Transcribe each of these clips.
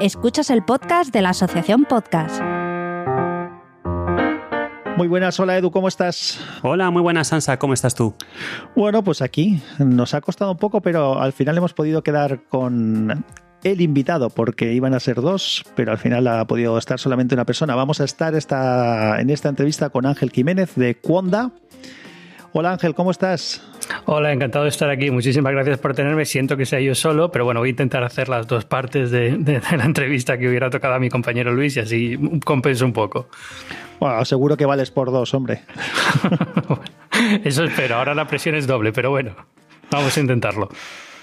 Escuchas el podcast de la Asociación Podcast. Muy buenas, hola Edu, ¿cómo estás? Hola, muy buenas Sansa, ¿cómo estás tú? Bueno, pues aquí nos ha costado un poco, pero al final hemos podido quedar con el invitado, porque iban a ser dos, pero al final ha podido estar solamente una persona. Vamos a estar esta, en esta entrevista con Ángel Jiménez de Cuonda. Hola Ángel, ¿cómo estás? Hola, encantado de estar aquí. Muchísimas gracias por tenerme. Siento que sea yo solo, pero bueno, voy a intentar hacer las dos partes de, la entrevista que hubiera tocado a mi compañero Luis y así compenso un poco. Bueno, seguro que vales por dos, hombre. eso espero. Ahora la presión es doble, pero bueno, vamos a intentarlo.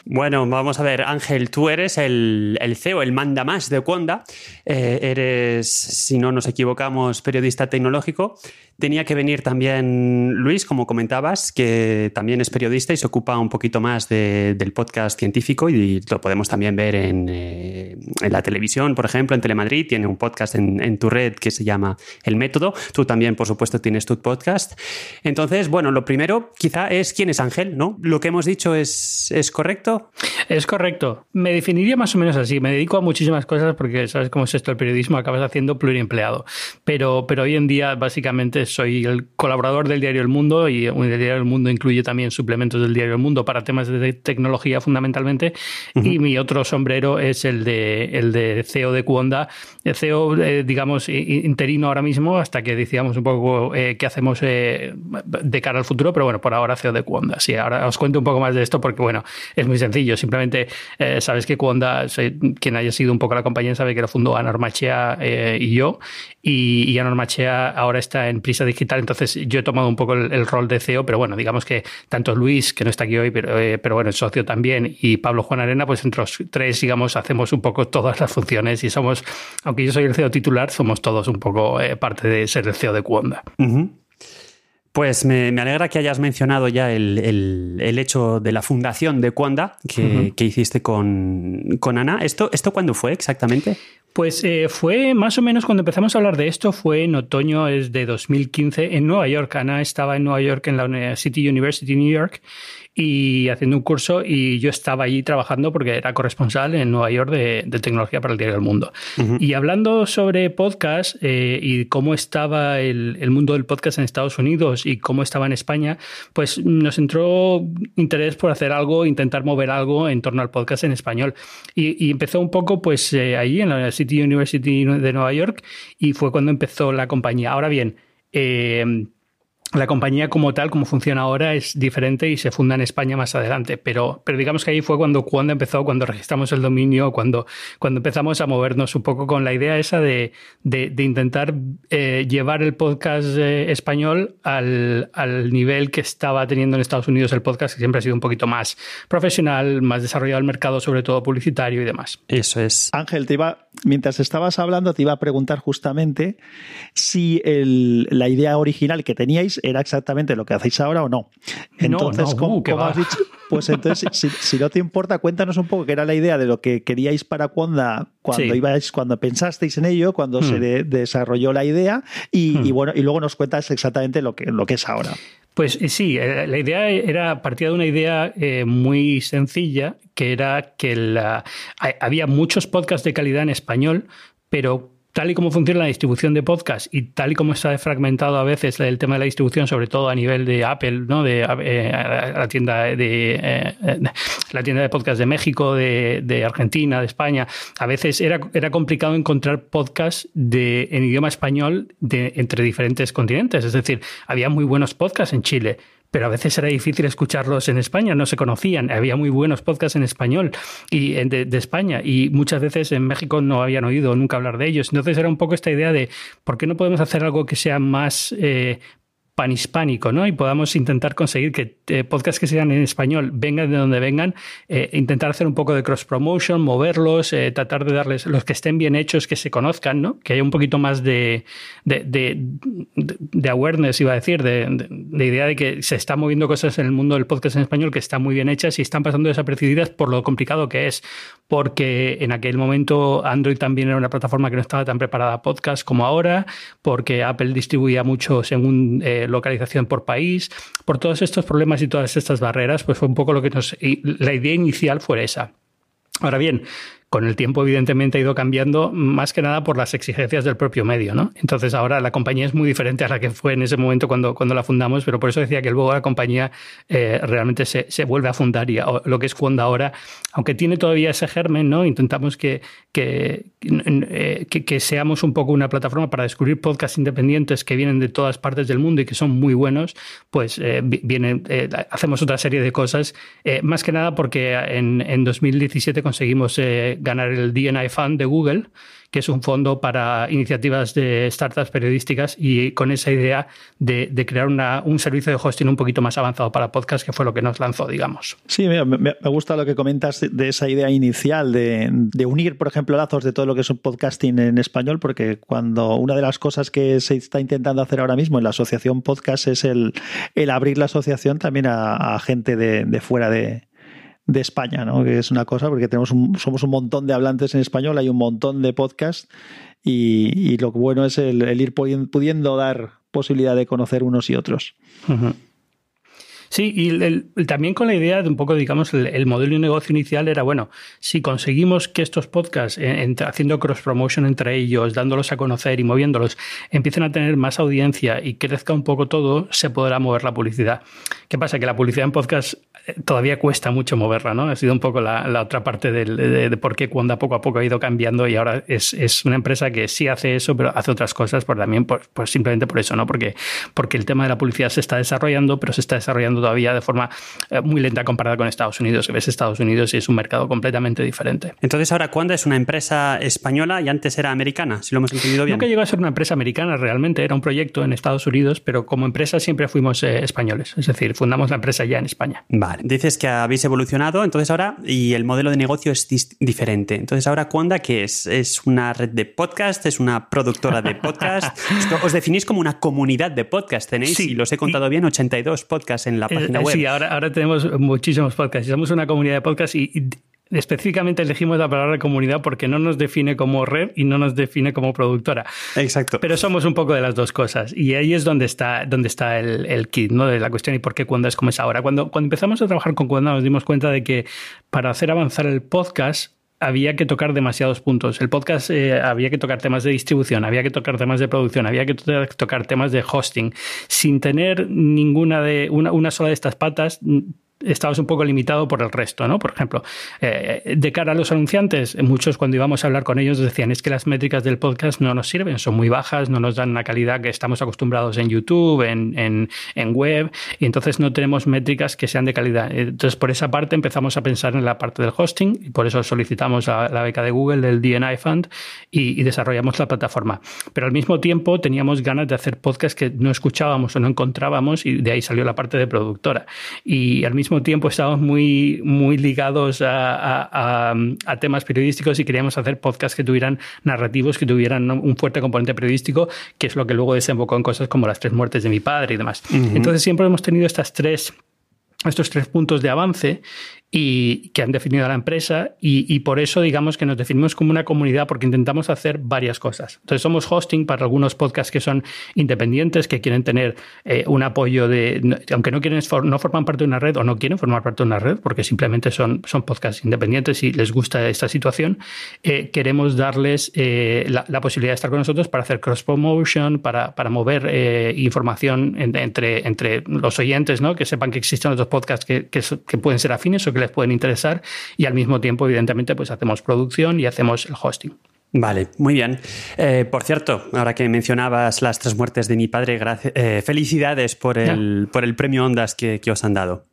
Bueno, vamos a ver, Ángel, tú eres el, CEO, el manda más de Conda. Eh, eres, si no nos equivocamos, periodista tecnológico Tenía que venir también Luis, como comentabas, que también es periodista y se ocupa un poquito más del podcast científico y lo podemos también ver en, eh, la televisión, por ejemplo, en Telemadrid. Tiene un podcast en, tu red que se llama El Método. Tú también, por supuesto, tienes tu podcast. Entonces, bueno, lo primero quizá es quién es Ángel, ¿no? Lo que hemos dicho es, es correcto. Es correcto. Me definiría más o menos así. Me dedico a muchísimas cosas porque sabes cómo es esto el periodismo, acabas haciendo pluriempleado. Pero, pero hoy en día, básicamente, soy el colaborador del diario El Mundo y el diario El Mundo incluye también suplementos del diario El Mundo para temas de tecnología fundamentalmente. Y mi otro sombrero es el de, el de CEO de Cuonda. El CEO, eh, digamos, interino ahora mismo hasta que decidamos un poco eh, qué hacemos eh, de cara al futuro, pero bueno, por ahora CEO de Cuonda. Sí, ahora os cuento un poco más de esto porque, bueno, es muy sencillo. Simplemente sabes que Cuonda, quien haya sido un poco la compañía sabe que lo fundó Anor Machea y yo. Y, y Anor Machea ahora está en digital. Entonces yo he tomado un poco el, rol de CEO, pero bueno, digamos que tanto Luis, que no está aquí hoy, pero, eh, pero bueno, el socio también, y Pablo Juan Arena, pues entre los tres, digamos, hacemos un poco todas las funciones y somos, aunque yo soy el CEO titular, somos todos un poco eh, parte de ser el CEO de Cuonda. Pues me, alegra que hayas mencionado ya el, hecho de la fundación de Cuanda que, hiciste con, con, Ana. ¿Esto, ¿Esto cuándo fue exactamente? Pues eh, fue más o menos cuando empezamos a hablar de esto, fue en otoño es de 2015 en Nueva York. Ana estaba en Nueva York en la City University New York y haciendo un curso y yo estaba allí trabajando porque era corresponsal en Nueva York de, tecnología para el diario del mundo. Y hablando sobre podcast eh, y cómo estaba el, mundo del podcast en Estados Unidos y cómo estaba en España, pues nos entró interés por hacer algo, intentar mover algo en torno al podcast en español. Y, empezó un poco pues eh, ahí en la City University de Nueva York y fue cuando empezó la compañía. Ahora bien, eh, la compañía como tal, como funciona ahora, es diferente y se funda en España más adelante. Pero, pero digamos que ahí fue cuando, cuando empezó, cuando registramos el dominio, cuando, cuando empezamos a movernos un poco con la idea esa de, de, intentar eh, llevar el podcast eh, español al, al, nivel que estaba teniendo en Estados Unidos el podcast, que siempre ha sido un poquito más profesional, más desarrollado el mercado, sobre todo publicitario y demás. Eso es. Ángel, te iba, mientras estabas hablando, te iba a preguntar justamente si el, la idea original que teníais era exactamente lo que hacéis ahora o no. Entonces, uh, ¿cómo, has dicho? Pues entonces, si, no te importa, cuéntanos un poco qué era la idea de lo que queríais para Cuanda cuando ibais, cuando pensasteis en ello, cuando se hmm. desarrolló la idea, y, y, hmm. bueno, y luego nos cuentas exactamente lo que, lo que es ahora. Pues eh, sí, eh, la idea era partía de una idea eh, muy sencilla, que era que la, había muchos podcasts de calidad en español, pero tal y como funciona la distribución de podcast y tal y como está fragmentado a veces el tema de la distribución, sobre todo a nivel de Apple, ¿no? de eh, la tienda de eh, la tienda de podcast de México, de, Argentina, de España, a veces era, era complicado encontrar podcasts de, en idioma español de, entre diferentes continentes. Es decir, había muy buenos podcasts en Chile, pero a veces era difícil escucharlos en España, no se conocían, había muy buenos podcasts en español y de, España y muchas veces en México no habían oído nunca hablar de ellos. Entonces era un poco esta idea de por qué no podemos hacer algo que sea más eh, panhispánico, ¿no? Y podamos intentar conseguir que eh, podcasts que sean en español vengan de donde vengan, eh, intentar hacer un poco de cross promotion, moverlos, eh, tratar de darles los que estén bien hechos, que se conozcan, ¿no? Que haya un poquito más de, de, awareness, iba a decir, de, idea de que se están moviendo cosas en el mundo del podcast en español que están muy bien hechas y están pasando desapercibidas por lo complicado que es. Porque en aquel momento Android también era una plataforma que no estaba tan preparada a podcast como ahora, porque Apple distribuía mucho según localización por país, por todos estos problemas y todas estas barreras, pues fue un poco lo que nos... la idea inicial fue esa. Ahora bien, con el tiempo evidentemente ha ido cambiando más que nada por las exigencias del propio medio, ¿no? Entonces ahora la compañía es muy diferente a la que fue en ese momento cuando, cuando la fundamos, pero por eso decía que luego la compañía eh, realmente se, se, vuelve a fundar y lo que es cuando ahora, aunque tiene todavía ese germen, ¿no? Intentamos eh, que, que seamos un poco una plataforma para descubrir podcasts independientes que vienen de todas partes del mundo y que son muy buenos, pues eh, eh, hacemos otra serie de cosas, eh, más que nada porque en 2017 conseguimos ganar el DNI Fund de Google que es un fondo para iniciativas de startups periodísticas y con esa idea de, crear un servicio de hosting un poquito más avanzado para podcast, que fue lo que nos lanzó, digamos. Sí, me, gusta lo que comentas de esa idea inicial de, unir, por ejemplo, lazos de todo lo que es un podcasting en español, porque cuando una de las cosas que se está intentando hacer ahora mismo en la asociación podcast es el, abrir la asociación también a, gente de fuera de, de España, ¿no? Que es una cosa, porque tenemos somos un montón de hablantes en español, hay un montón de podcasts y, lo bueno es el, ir pudiendo dar posibilidad de conocer unos y otros. Sí, y también con la idea de un poco, digamos, el, modelo de negocio inicial era, bueno, si conseguimos que estos podcasts, eh, haciendo cross-promotion entre ellos, dándolos a conocer y moviéndolos, empiecen a tener más audiencia y crezca un poco todo, se podrá mover la publicidad. ¿Qué pasa? Que la publicidad en podcast eh, todavía cuesta mucho moverla, ¿no? Ha sido un poco la, otra parte de, por qué cuando poco a poco ha ido cambiando y ahora es, es, una empresa que sí hace eso, pero hace otras cosas, por también por, pues simplemente por eso, ¿no? Porque, porque el tema de la publicidad se está desarrollando, pero se está desarrollando todavía de forma eh, muy lenta comparada con Estados Unidos. Ves Estados Unidos y es un mercado completamente diferente. Entonces, ahora, ¿cuándo es una empresa española y antes era americana? Si lo hemos entendido bien. Nunca llegó a ser una empresa americana realmente, era un proyecto en Estados Unidos, pero como empresa siempre fuimos eh, españoles. Es decir, fundamos la empresa ya en España. Vale. Dices que habéis evolucionado, entonces ahora, y el modelo de negocio es diferente. Entonces, ahora, ¿Cuanda qué es? ¿Es una red de podcast? ¿Es una productora de podcast? Os definís como una comunidad de podcast. Tenéis, sí, y los he contado bien, 82 podcasts en la eh, página Sí, ahora, ahora tenemos muchísimos podcasts. Somos una comunidad de podcasts y, específicamente elegimos la palabra comunidad porque no nos define como red y no nos define como productora. Exacto. Pero somos un poco de las dos cosas. Y ahí es donde está, donde está el, el kit ¿no? de la cuestión y por qué cuando es como es ahora. Cuando, cuando empezamos a trabajar con Cuando nos dimos cuenta de que para hacer avanzar el podcast había que tocar demasiados puntos. El podcast eh, había que tocar temas de distribución, había que tocar temas de producción, había que tocar temas de hosting. Sin tener ninguna de una, una sola de estas patas, estabas un poco limitado por el resto, ¿no? Por ejemplo, eh, de cara a los anunciantes, muchos cuando íbamos a hablar con ellos decían es que las métricas del podcast no nos sirven, son muy bajas, no nos dan la calidad que estamos acostumbrados en YouTube, en, en, web, y entonces no tenemos métricas que sean de calidad. Entonces, por esa parte empezamos a pensar en la parte del hosting y por eso solicitamos la, la beca de Google del DNI Fund y, y, desarrollamos la plataforma. Pero al mismo tiempo teníamos ganas de hacer podcasts que no escuchábamos o no encontrábamos y de ahí salió la parte de productora. Y al mismo tiempo estábamos muy, muy ligados a, a, temas periodísticos y queríamos hacer podcasts que tuvieran narrativos, que tuvieran un fuerte componente periodístico, que es lo que luego desembocó en cosas como las tres muertes de mi padre y demás. Entonces siempre hemos tenido estas tres estos tres puntos de avance y que han definido a la empresa y, por eso digamos que nos definimos como una comunidad porque intentamos hacer varias cosas. Entonces somos hosting para algunos podcasts que son independientes, que quieren tener eh, un apoyo de, aunque no quieren no forman parte de una red o no quieren formar parte de una red porque simplemente son, son podcasts independientes y les gusta esta situación, eh, queremos darles eh, la, posibilidad de estar con nosotros para hacer cross promotion, para, para mover información entre, entre los oyentes, ¿no? que sepan que existen otros podcasts que, que, que pueden ser afines o que pueden interesar y al mismo tiempo, evidentemente, pues hacemos producción y hacemos el hosting. Vale, muy bien. Eh, por cierto, ahora que mencionabas las tres muertes de mi padre, eh, felicidades por el, por el premio Ondas que, que os han dado.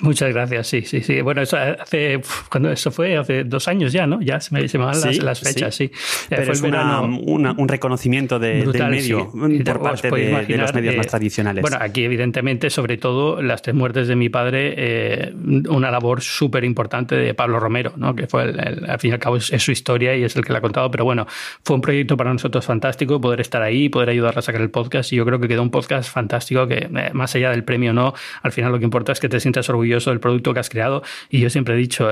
Muchas gracias, sí, sí, sí. Bueno, eso hace, cuando eso fue hace dos años ya, ¿no? Ya se me, se me van las, fechas, sí. Pero es un reconocimiento de, del medio por parte de, los medios más eh, tradicionales. Bueno, aquí evidentemente, sobre todo, las tres muertes de mi padre, eh, una labor súper importante de Pablo Romero, ¿no? Que fue, el, al fin y al cabo, es, su historia y es el que la ha contado, pero bueno, fue un proyecto para nosotros fantástico poder estar ahí, poder ayudar a sacar el podcast y yo creo que quedó un podcast fantástico que, eh, más allá del premio no, al final lo que importa es que te sientas orgulloso orgulloso del producto que has creado. Y yo siempre he dicho,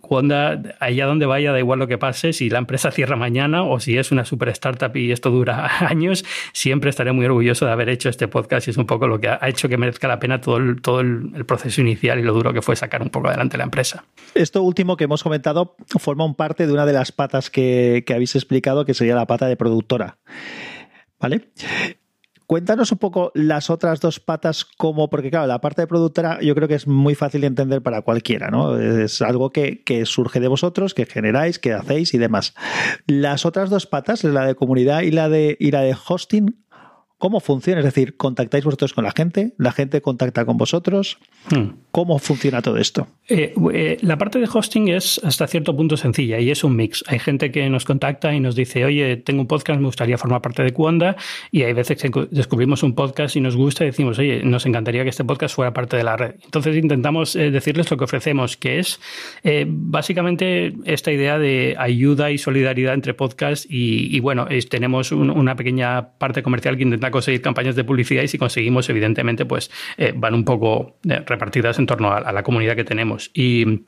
cuando allá donde vaya, da igual lo que pase, si la empresa cierra mañana o si es una super startup y esto dura años, siempre estaré muy orgulloso de haber hecho este podcast y es un poco lo que ha hecho que merezca la pena todo el, todo el, proceso inicial y lo duro que fue sacar un poco adelante la empresa. Esto último que hemos comentado forma un parte de una de las patas que, que habéis explicado, que sería la pata de productora. ¿Vale? Cuéntanos un poco las otras dos patas, como, porque claro, la parte de productora yo creo que es muy fácil de entender para cualquiera, ¿no? Es algo que, surge de vosotros, que generáis, que hacéis y demás. Las otras dos patas, la de comunidad y la de, y la de hosting, ¿Cómo funciona? Es decir, ¿contactáis vosotros con la gente? ¿La gente contacta con vosotros? Hmm. ¿Cómo funciona todo esto? Eh, eh, la parte de hosting es hasta cierto punto sencilla y es un mix. Hay gente que nos contacta y nos dice, oye, tengo un podcast, me gustaría formar parte de Cuanda. Y hay veces que descubrimos un podcast y nos gusta y decimos, oye, nos encantaría que este podcast fuera parte de la red. Entonces intentamos eh, decirles lo que ofrecemos, que es básicamente esta idea de ayuda y solidaridad entre podcasts. Y, bueno, tenemos una pequeña parte comercial que intenta conseguir campañas de publicidad y si conseguimos, evidentemente, pues van un poco repartidas en torno a, la comunidad que tenemos. Y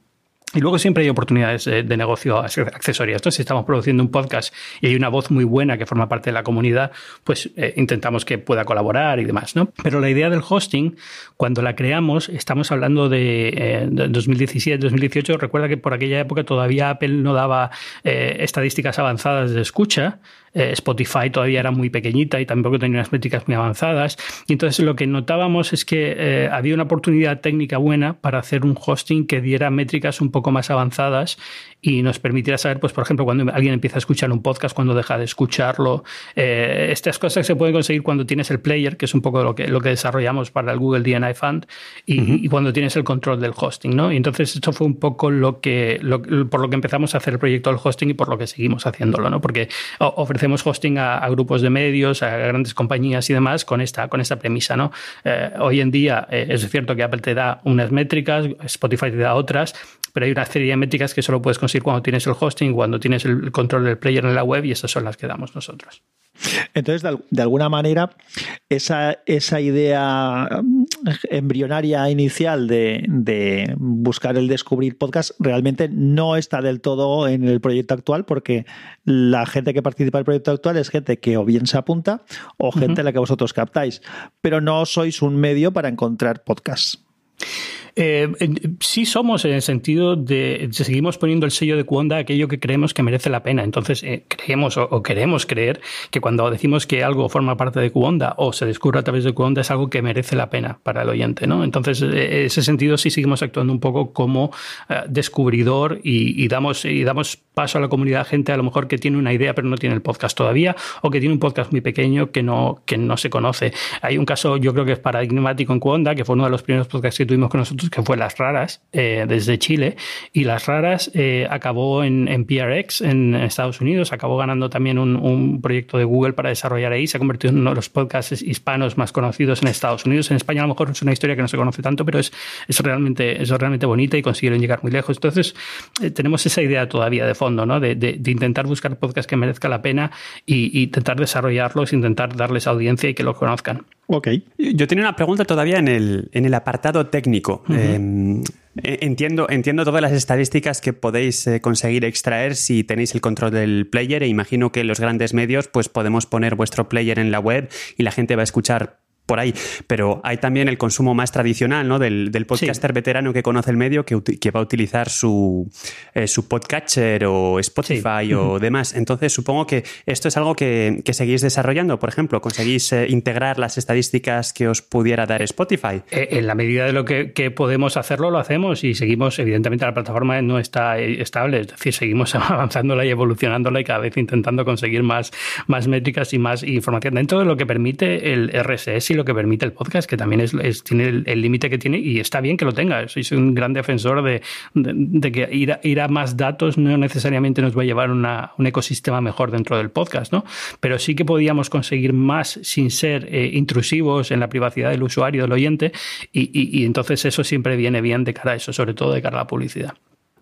y luego siempre hay oportunidades eh, de negocio accesorias. Entonces, si estamos produciendo un podcast y hay una voz muy buena que forma parte de la comunidad, pues intentamos que pueda colaborar y demás, ¿no? Pero la idea del hosting, cuando la creamos, estamos hablando de, 2017, 2018. Recuerda que por aquella época todavía Apple no daba estadísticas avanzadas de escucha. Eh, Spotify todavía era muy pequeñita y tampoco tenía unas métricas muy avanzadas. Y entonces lo que notábamos es que eh, había una oportunidad técnica buena para hacer un hosting que diera métricas un poco más avanzadas y nos permitiera saber, pues, por ejemplo, cuando alguien empieza a escuchar un podcast, cuando deja de escucharlo. Eh, estas cosas se pueden conseguir cuando tienes el player, que es un poco lo que, lo que desarrollamos para el Google DNI Fund, y, cuando tienes el control del hosting, ¿no? Y entonces esto fue un poco lo que, por lo que empezamos a hacer el proyecto del hosting y por lo que seguimos haciéndolo, ¿no? Porque ofrecemos hosting a, grupos de medios, a grandes compañías y demás con esta, con esta premisa, ¿no? Eh, hoy en día eh, es cierto que Apple te da unas métricas, Spotify te da otras, pero hay una serie de métricas que solo puedes conseguir cuando tienes el hosting, cuando tienes el control del player en la web y esas son las que damos nosotros. Entonces, de, alguna manera, esa, esa, idea mm, embrionaria inicial de, buscar el descubrir podcast realmente no está del todo en el proyecto actual porque la gente que participa en el proyecto actual es gente que o bien se apunta o gente a la que vosotros captáis, pero no sois un medio para encontrar podcasts. Eh, sí somos en el sentido de, seguimos poniendo el sello de Cuonda aquello que creemos que merece la pena. Entonces, eh, creemos o, queremos creer que cuando decimos que algo forma parte de Cuonda o se descubre a través de Cuonda es algo que merece la pena para el oyente. ¿no? Entonces, en eh, ese sentido sí seguimos actuando un poco como descubridor y, damos, y damos paso a la comunidad gente a lo mejor que tiene una idea pero no tiene el podcast todavía o que tiene un podcast muy pequeño que no, que no se conoce. Hay un caso yo creo que es paradigmático en Cuonda, que fue uno de los primeros podcasts tuvimos con nosotros que fue Las Raras, eh, desde Chile, y Las Raras eh, acabó en, en, PRX en Estados Unidos, acabó ganando también un, un, proyecto de Google para desarrollar ahí, se ha convertido en uno de los podcasts hispanos más conocidos en Estados Unidos. En España a lo mejor es una historia que no se conoce tanto, pero es, es, realmente, es realmente bonita y consiguieron llegar muy lejos. Entonces, eh, tenemos esa idea todavía de fondo, ¿no? De, de, intentar buscar podcasts que merezca la pena y, y intentar desarrollarlos, intentar darles audiencia y que los conozcan. Ok. Yo tenía una pregunta todavía en el, en el apartado técnico. Em, e, entiendo, entiendo todas las estadísticas que podéis eh, conseguir extraer si tenéis el control del player e imagino que los grandes medios pues podemos poner vuestro player en la web y la gente va a escuchar por ahí. Pero hay también el consumo más tradicional, ¿no? Del, podcaster veterano que conoce el medio que, que va a utilizar su, eh, su podcatcher o Spotify o demás. Entonces, supongo que esto es algo que, seguís desarrollando. Por ejemplo, ¿conseguís eh, integrar las estadísticas que os pudiera dar Spotify? Eh, en la medida de lo que, podemos hacerlo, lo hacemos y seguimos, evidentemente, la plataforma no está estable, es decir, seguimos avanzándola y evolucionándola y cada vez intentando conseguir más, más métricas y más información dentro de lo que permite el RSS lo que permite el podcast, que también es, tiene el límite que tiene y está bien que lo tenga. Soy un gran defensor de, que ir a, más datos no necesariamente nos va a llevar una, un ecosistema mejor dentro del podcast, ¿no? Pero sí que podíamos conseguir más sin ser eh, intrusivos en la privacidad del usuario, del oyente, y, entonces eso siempre viene bien de cara a eso, sobre todo de cara a la publicidad.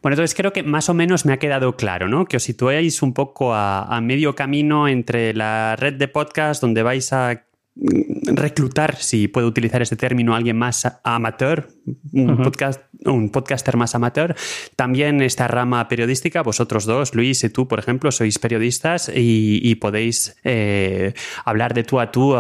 Bueno, entonces creo que más o menos me ha quedado claro, ¿no? Que os situéis un poco a, a, medio camino entre la red de podcast donde vais a reclutar, si puedo utilizar ese término, a alguien más amateur, un, podcast, un podcaster más amateur. También esta rama periodística, vosotros dos, Luis y tú, por ejemplo, sois periodistas y, podéis eh, hablar de tú a tú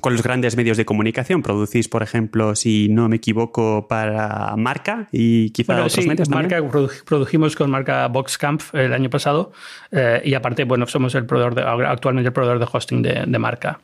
con los grandes medios de comunicación. Producís, por ejemplo, si no me equivoco, para Marca y quizá otros sí, medios Marca, produjimos con Marca Boxcamp el año pasado eh, y aparte, bueno, somos el proveedor de, actualmente el proveedor de hosting de, de Marca.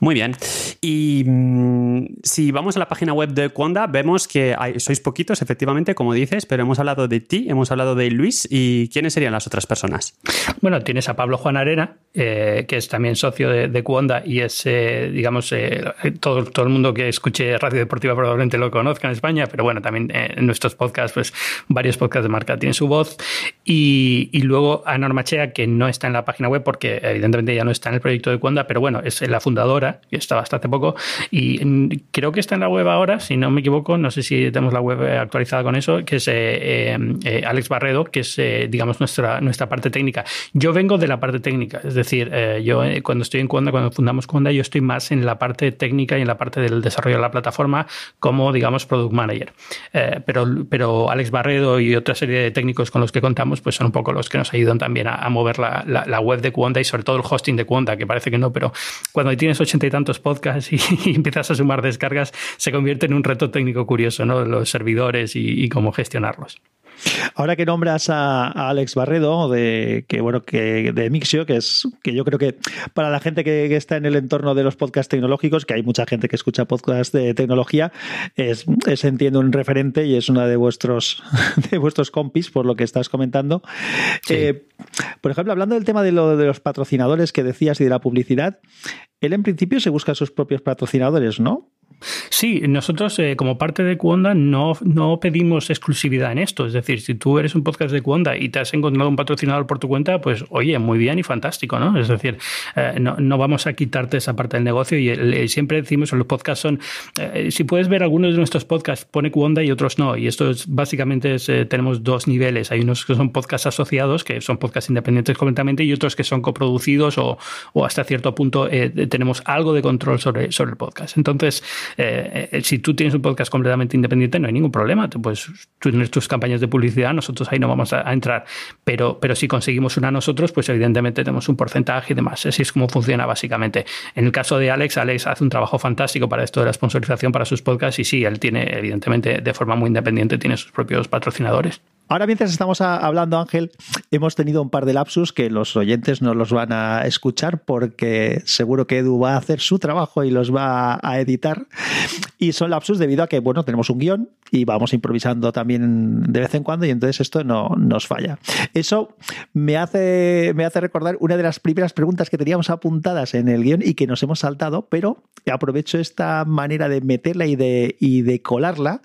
Muy bien. Y mm, si vamos a la página web de Conda, vemos que sois poquitos, efectivamente, como dices, pero hemos hablado de ti, hemos hablado de Luis y ¿quiénes serían las otras personas? Bueno, tienes a Pablo Juan Arena, eh, que es también socio de, de y es, eh, digamos, eh, todo, todo el mundo que escuche Radio Deportiva probablemente lo conozca en España, pero bueno, también en nuestros podcasts, pues varios podcasts de marca tienen su voz. Y, y luego a Norma Chea, que no está en la página web porque evidentemente ya no está en el proyecto de Cuonda, pero bueno, es la fundadora que está bastante poco, y creo que está en la web ahora, si no me equivoco, no sé si tenemos la web actualizada con eso, que es eh, eh, Alex Barredo, que es, eh, digamos, nuestra, nuestra parte técnica. Yo vengo de la parte técnica, es decir, yo cuando estoy en Conda, cuando fundamos Conda, yo estoy más en la parte técnica y en la parte del desarrollo de la plataforma como, digamos, product manager. pero, pero Alex Barredo y otra serie de técnicos con los que contamos, pues son un poco los que nos ayudan también a, mover la, la, web de Conda y sobre todo el hosting de Conda, que parece que no, pero cuando tienes 80 y tantos podcasts y, empiezas a sumar descargas, se convierte en un reto técnico curioso, ¿no? Los servidores y cómo gestionarlos. Ahora que nombras a, Alex Barredo de que bueno que de Mixio, que es que yo creo que para la gente que, está en el entorno de los podcasts tecnológicos, que hay mucha gente que escucha podcasts de tecnología, es, es entiendo un referente y es una de vuestros de vuestros compis por lo que estás comentando. Eh, por ejemplo, hablando del tema de, lo, de los patrocinadores que decías y de la publicidad, él en principio se busca sus propios patrocinadores, ¿no? Sí, nosotros eh, como parte de Cuonda no, no pedimos exclusividad en esto. Es decir, si tú eres un podcast de Cuonda y te has encontrado un patrocinador por tu cuenta, pues oye, muy bien y fantástico, ¿no? Es decir, eh, no, vamos a quitarte esa parte del negocio y eh, siempre decimos en los podcasts son, si puedes ver algunos de nuestros podcasts, pone Cuonda y otros no. Y esto es básicamente tenemos dos niveles. Hay unos que son podcasts asociados, que son podcasts independientes completamente, y otros que son coproducidos o, o hasta cierto punto tenemos algo de control sobre, sobre el podcast. Entonces, eh, eh, si tú tienes un podcast completamente independiente, no hay ningún problema. Tú tienes tus campañas de publicidad, nosotros ahí no vamos a, entrar. Pero, pero si conseguimos una nosotros, pues evidentemente tenemos un porcentaje y demás. Así es como funciona básicamente. En el caso de Alex, Alex hace un trabajo fantástico para esto de la sponsorización para sus podcasts y sí, él tiene, evidentemente, de forma muy independiente, tiene sus propios patrocinadores. Ahora, mientras estamos hablando, Ángel, hemos tenido un par de lapsus que los oyentes no los van a escuchar porque seguro que Edu va a hacer su trabajo y los va a editar. Y son lapsus debido a que, bueno, tenemos un guion y vamos improvisando también de vez en cuando y entonces esto no nos falla. Eso me hace, me hace recordar una de las primeras preguntas que teníamos apuntadas en el guion y que nos hemos saltado, pero aprovecho esta manera de meterla y de, y de colarla.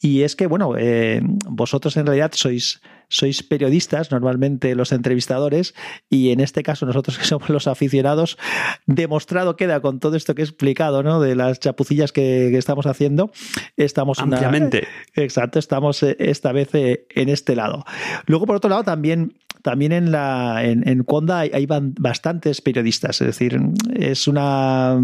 Y es que, bueno, eh, vosotros en realidad sois, sois periodistas, normalmente los entrevistadores, y en este caso nosotros que somos los aficionados, demostrado queda con todo esto que he explicado, ¿no? De las chapucillas que, estamos haciendo. Estamos ampliamente. exacto, estamos eh, esta vez eh, en este lado. Luego, por otro lado, también también en la en, en Conda hay, hay, bastantes periodistas, es decir, es una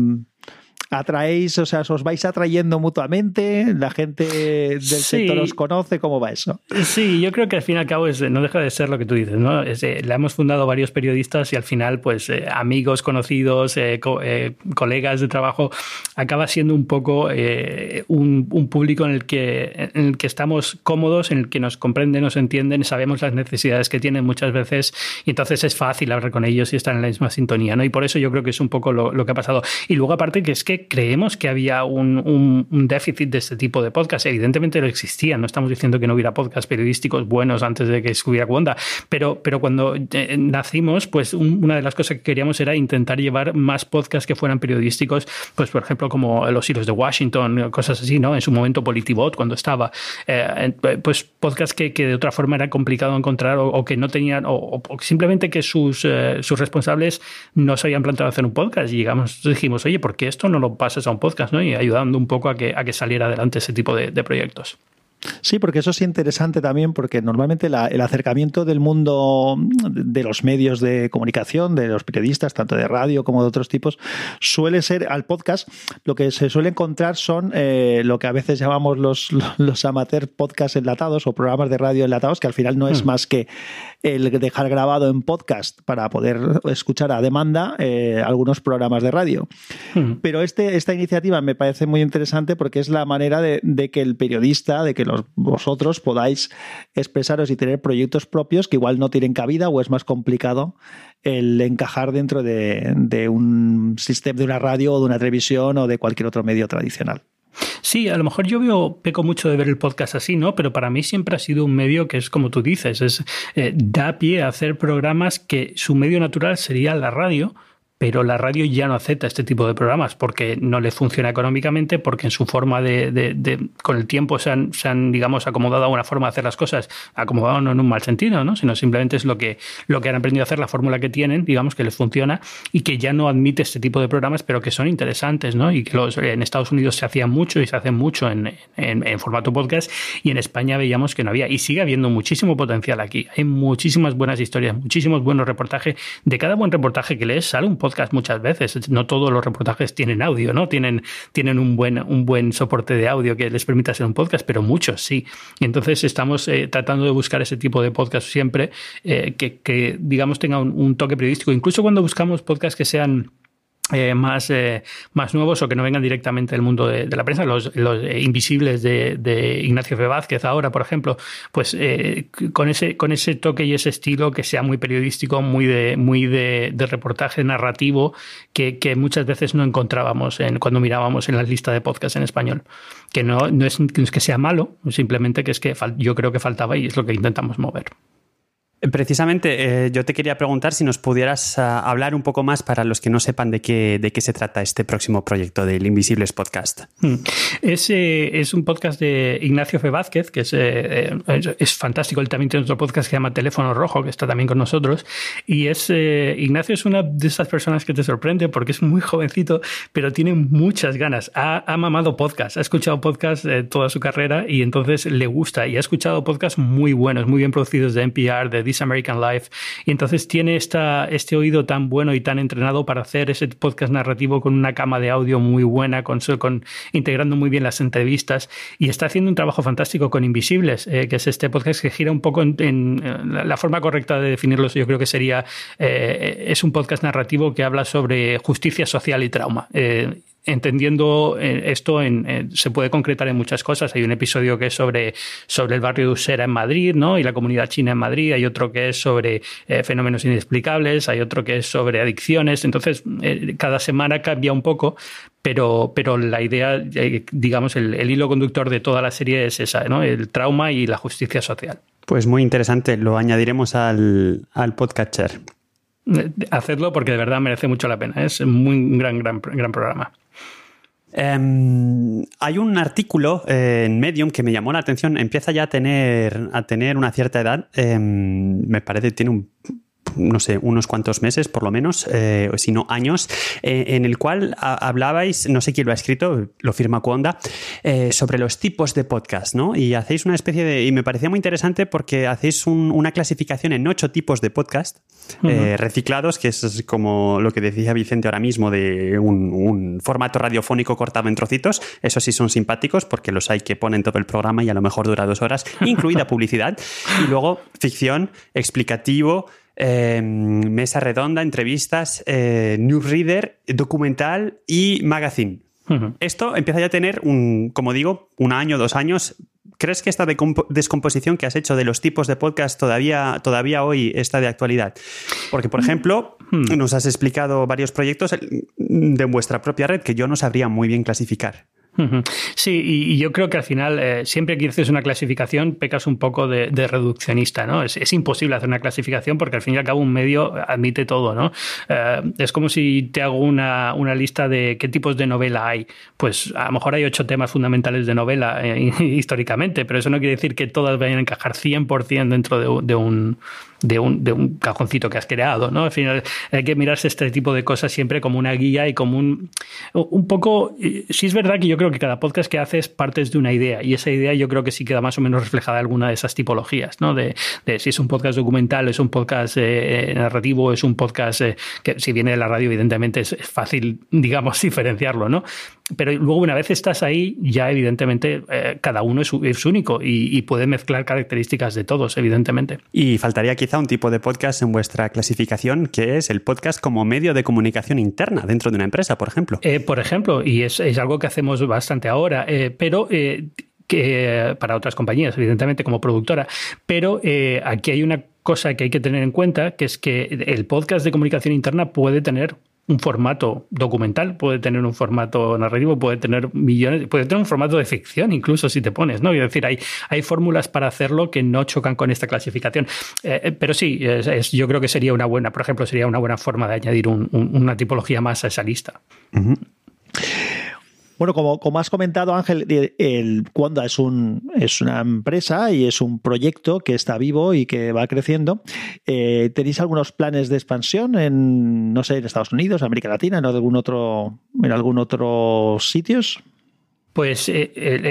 atraéis, o sea, os vais atrayendo mutuamente, la gente del sector os conoce, ¿cómo va eso? Sí, yo creo que al fin y al cabo es, no deja de ser lo que tú dices, ¿no? Eh, la hemos fundado varios periodistas y al final, pues eh, amigos, conocidos, eh, colegas de trabajo, acaba siendo un poco un, un, público en el, que, en el que estamos cómodos, en el que nos comprenden, nos entienden, sabemos las necesidades que tienen muchas veces y entonces es fácil hablar con ellos y estar en la misma sintonía, ¿no? Y por eso yo creo que es un poco lo, lo que ha pasado. Y luego aparte que es que creemos que había un, déficit de este tipo de podcast. Evidentemente lo existía, no estamos diciendo que no hubiera podcasts periodísticos buenos antes de que estuviera Wanda, pero, pero cuando eh, nacimos, pues una de las cosas que queríamos era intentar llevar más podcasts que fueran periodísticos, pues por ejemplo como Los Hilos de Washington, cosas así, ¿no? En su momento Politibot, cuando estaba, eh, pues podcasts que, de otra forma era complicado encontrar o, que no tenían, o, simplemente que sus, eh, sus responsables no se habían planteado hacer un podcast y llegamos, dijimos, oye, ¿por qué esto no lo pases a un podcast, ¿no? Y ayudando un poco a que, a que saliera adelante ese tipo de, proyectos. Sí, porque eso es interesante también, porque normalmente el acercamiento del mundo de los medios de comunicación, de los periodistas, tanto de radio como de otros tipos, suele ser al podcast. Lo que se suele encontrar son eh, lo que a veces llamamos los, los amateur podcast enlatados o programas de radio enlatados, que al final no es hmm. más que el dejar grabado en podcast para poder escuchar a demanda eh, algunos programas de radio. Hmm. Pero este, esta iniciativa me parece muy interesante porque es la manera de, de que el periodista, de que los vosotros podáis expresaros y tener proyectos propios que igual no tienen cabida o es más complicado el encajar dentro de, un sistema de una radio o de una televisión o de cualquier otro medio tradicional. Sí, a lo mejor yo veo, peco mucho de ver el podcast así, ¿no? Pero para mí siempre ha sido un medio que es como tú dices, es eh, da pie a hacer programas que su medio natural sería la radio, pero la radio ya no acepta este tipo de programas porque no le funciona económicamente, porque en su forma de, con el tiempo se han, se han, digamos, acomodado a una forma de hacer las cosas, acomodado no en un mal sentido, ¿no? sino simplemente es lo que, lo que han aprendido a hacer, la fórmula que tienen, digamos, que les funciona y que ya no admite este tipo de programas, pero que son interesantes, ¿no? Y que los, en Estados Unidos se hacían mucho y se hacen mucho en, en, formato podcast y en España veíamos que no había. Y sigue habiendo muchísimo potencial aquí. Hay muchísimas buenas historias, muchísimos buenos reportajes. De cada buen reportaje que lees sale un podcast muchas veces. No todos los reportajes tienen audio, ¿no? Tienen, tienen un, buen, un buen soporte de audio que les permita hacer un podcast, pero muchos sí. Y entonces estamos eh, tratando de buscar ese tipo de podcast siempre eh, que, digamos, tenga un toque periodístico. Incluso cuando buscamos podcasts que sean eh, más, eh, más nuevos o que no vengan directamente del mundo de, la prensa, los, invisibles de, Ignacio F. Vázquez ahora, por ejemplo, pues eh, con, ese, con ese toque y ese estilo que sea muy periodístico, muy de, muy de, reportaje narrativo, que, muchas veces no encontrábamos en, cuando mirábamos en la lista de podcasts en español. Que no, no, es, no es que sea malo, simplemente que es que yo creo que faltaba y es lo que intentamos mover. Precisamente, eh, yo te quería preguntar si nos pudieras ah, hablar un poco más para los que no sepan de qué, de qué se trata este próximo proyecto del Invisibles Podcast. Hmm. Es, es un podcast de Ignacio F. Vázquez, que eh, es, es, fantástico. Él también tiene otro podcast que se llama Teléfono Rojo, que está también con nosotros. Y es eh, Ignacio es una de esas personas que te sorprende porque es muy jovencito, pero tiene muchas ganas. Ha, ha mamado podcast, ha escuchado podcast toda su carrera y entonces le gusta. Y ha escuchado podcasts muy buenos, muy bien producidos de NPR, de American Life. Y entonces tiene este oído tan bueno y tan entrenado para hacer ese podcast narrativo con una cama de audio muy buena, con, con integrando muy bien las entrevistas. Y está haciendo un trabajo fantástico con Invisibles, eh, que es este podcast que gira un poco en, la forma correcta de definirlo. Yo creo que sería, eh, es un podcast narrativo que habla sobre justicia social y trauma. Eh, entendiendo eh, esto en, se puede concretar en muchas cosas. Hay un episodio que es sobre, sobre el barrio de Usera en Madrid ¿no? y la comunidad china en Madrid, hay otro que es sobre eh, fenómenos inexplicables, hay otro que es sobre adicciones. Entonces, eh, cada semana cambia un poco, pero, pero la idea, digamos, el, el, hilo conductor de toda la serie es esa, ¿no? el trauma y la justicia social. Pues muy interesante, lo añadiremos al, al podcatcher. Hacedlo porque de verdad merece mucho la pena. Es muy un gran, gran, gran programa. Em, hay un artículo eh, en Medium que me llamó la atención. Empieza ya a tener, a tener una cierta edad. Em, me parece que tiene un no sé, unos cuantos meses por lo menos, eh, o si no años, eh, en el cual hablabais, no sé quién lo ha escrito, lo firma Cuonda, eh, sobre los tipos de podcast, ¿no? Y hacéis una especie de, y me parecía muy interesante porque hacéis una clasificación en ocho tipos de podcast reciclados, que es como lo que decía Vicente ahora mismo de un, formato radiofónico cortado en trocitos, esos sí son simpáticos porque los hay que ponen todo el programa y a lo mejor dura dos horas, incluida publicidad, y luego ficción, explicativo, Em, mesa redonda, entrevistas, eh, newsreader, documental y magazine. Esto empieza ya a tener, un, como digo, un año, dos años. ¿Crees que esta descomposición que has hecho de los tipos de podcast todavía, todavía hoy está de actualidad? Porque, por mm. ejemplo, hmm. nos has explicado varios proyectos de vuestra propia red que yo no sabría muy bien clasificar. Sí, y, yo creo que al final, eh, siempre que haces una clasificación, pecas un poco de, reduccionista, ¿no? Es, imposible hacer una clasificación porque al fin y al cabo un medio admite todo, ¿no? Eh, es como si te hago una, una, de qué tipos de novela hay. Pues a lo mejor hay ocho temas fundamentales de novela eh, históricamente, pero eso no quiere decir que todas vayan a encajar 100% dentro de, un de un, de un cajoncito que has creado, ¿no? Al final hay que mirarse este tipo de cosas siempre como una guía y como un, un poco... Sí es verdad que yo creo que cada podcast que haces partes de una idea y esa idea yo creo que sí queda más o menos reflejada en alguna de esas tipologías, ¿no? De, si es un podcast documental, es un podcast eh, narrativo, es un podcast eh, que si viene de la radio evidentemente es, fácil, digamos, diferenciarlo, ¿no? Pero luego una vez estás ahí, ya evidentemente eh, cada uno es, es único y, y puede mezclar características de todos, evidentemente. Y faltaría quizá un tipo de podcast en vuestra clasificación que es el podcast como medio de comunicación interna dentro de una empresa, por ejemplo. Eh, por ejemplo, y es, algo que hacemos bastante ahora, eh, pero que para otras compañías, evidentemente, como productora. Pero aquí hay una cosa que hay que tener en cuenta, que es que el podcast de comunicación interna puede tener un formato documental, puede tener un formato narrativo, puede tener millones, puede tener un formato de ficción incluso si te pones, ¿no? Es decir, hay, hay fórmulas para hacerlo que no chocan con esta clasificación. Eh, eh, pero sí, yo creo que sería una buena, por ejemplo, sería una buena forma de añadir una tipología más a esa lista. Bueno, como, como has comentado, Ángel, el Cuanda es, un, es una empresa y es un proyecto que está vivo y que va creciendo. Eh, ¿Tenéis algunos planes de expansión en, no sé, en Estados Unidos, América Latina, en algún otro, en algún otro sitios? Pues eh,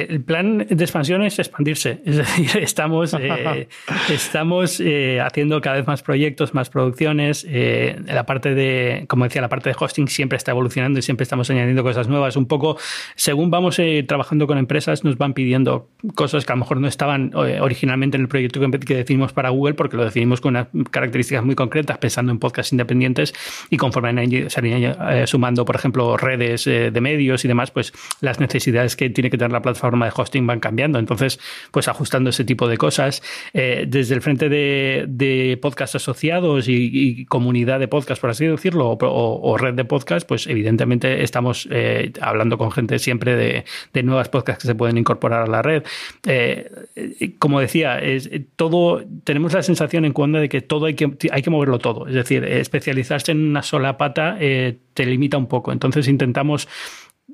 el, plan de expansión es expandirse. Es decir, estamos, eh, estamos eh, haciendo cada vez más proyectos, más producciones. la parte de, como decía, la parte de hosting siempre está evolucionando y siempre estamos añadiendo cosas nuevas. Un poco, según vamos trabajando con empresas, nos van pidiendo cosas que a lo mejor no estaban originalmente en el proyecto que definimos para Google, porque lo definimos con unas características muy concretas, pensando en podcasts independientes y conforme se sumando, por ejemplo, redes de medios y demás, pues las necesidades que tiene que tener la plataforma de hosting van cambiando. Entonces, pues ajustando ese tipo de cosas. Eh, desde el frente de, de podcast asociados y, comunidad de podcast, por así decirlo, o, red de podcast, pues evidentemente estamos eh, hablando con gente siempre de, nuevas podcasts que se pueden incorporar a la red. Eh, como decía, todo tenemos la sensación en cuenta de que todo hay que, hay que moverlo todo. Es decir, especializarse en una sola pata te limita un poco. Entonces intentamos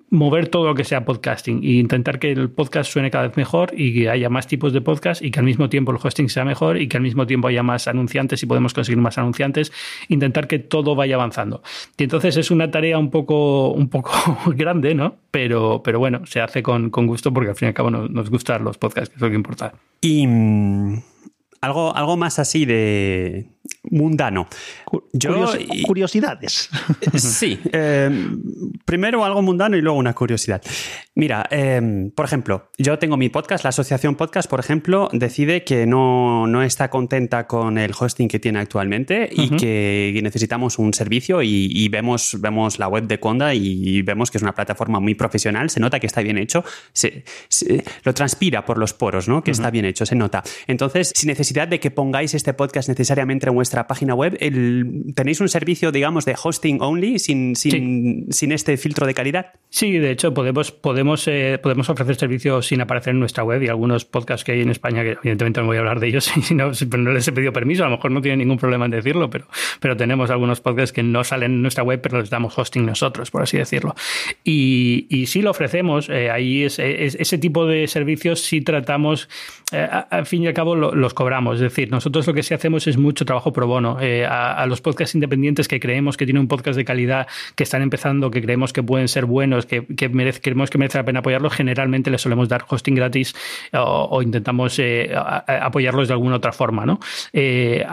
mover todo lo que sea podcasting e intentar que el podcast suene cada vez mejor y que haya más tipos de podcast y que al mismo tiempo el hosting sea mejor y que al mismo tiempo haya más anunciantes y podemos conseguir más anunciantes, intentar que todo vaya avanzando. Y entonces es una tarea un poco, un poco grande, ¿no? Pero, pero bueno, se hace con, gusto porque al fin y al cabo nos, nos gustan los podcasts, que es lo que importa. Y mm, algo, algo más así de mundano. curiosidades. Sí. Eh, primero algo mundano y luego una curiosidad. Mira, eh, por ejemplo, yo tengo mi podcast, la Asociación Podcast, por ejemplo, decide que no, no está contenta con el hosting que tiene actualmente y que necesitamos un servicio y, vemos, vemos la web de Conda y vemos que es una plataforma muy profesional, se nota que está bien hecho, se, lo transpira por los poros, ¿no? Que está bien hecho, se nota. Entonces, sin necesidad de que pongáis este podcast necesariamente en vuestra página web, ¿tenéis un servicio, digamos, de hosting only sin, sin, sin este filtro de calidad? Sí, de hecho, podemos, podemos, eh, podemos ofrecer servicios sin aparecer en nuestra web y algunos podcasts que hay en España, que evidentemente no voy a hablar de ellos, si no, no les he pedido permiso, a lo mejor no tienen ningún problema en decirlo, pero, pero tenemos algunos podcasts que no salen en nuestra web, pero les damos hosting nosotros, por así decirlo. Y, y sí lo ofrecemos, eh, ahí es, ese tipo de servicios sí tratamos, eh, al fin y al cabo los cobramos, es decir, nosotros lo que sí hacemos es mucho trabajo pro bono. a, los podcasts independientes que creemos que tienen un podcast de calidad, que están empezando, que creemos que pueden ser buenos, que, que creemos que merece la pena apoyarlos, generalmente les solemos dar hosting gratis o, intentamos eh, apoyarlos de alguna otra forma. ¿no? Eh,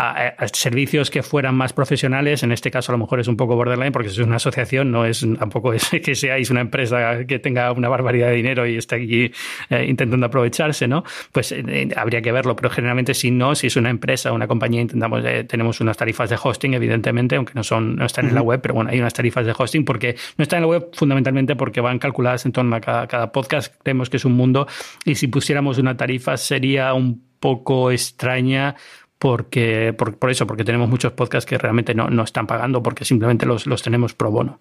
servicios que fueran más profesionales, en este caso a lo mejor es un poco borderline porque es una asociación, no es tampoco es que seáis una empresa que tenga una barbaridad de dinero y esté aquí eh, intentando aprovecharse, ¿no? Pues habría que verlo, pero generalmente si no, si es una empresa, una compañía, intentamos, tenemos unas tarifas de hosting, evidentemente, aunque no son, no están en la web, pero bueno, hay unas tarifas de hosting porque no están en la web fundamentalmente porque van calculadas en torno a cada, podcast. Creemos que es un mundo y si pusiéramos una tarifa sería un poco extraña porque por, eso, porque tenemos muchos podcasts que realmente no, no están pagando porque simplemente los, los tenemos pro bono.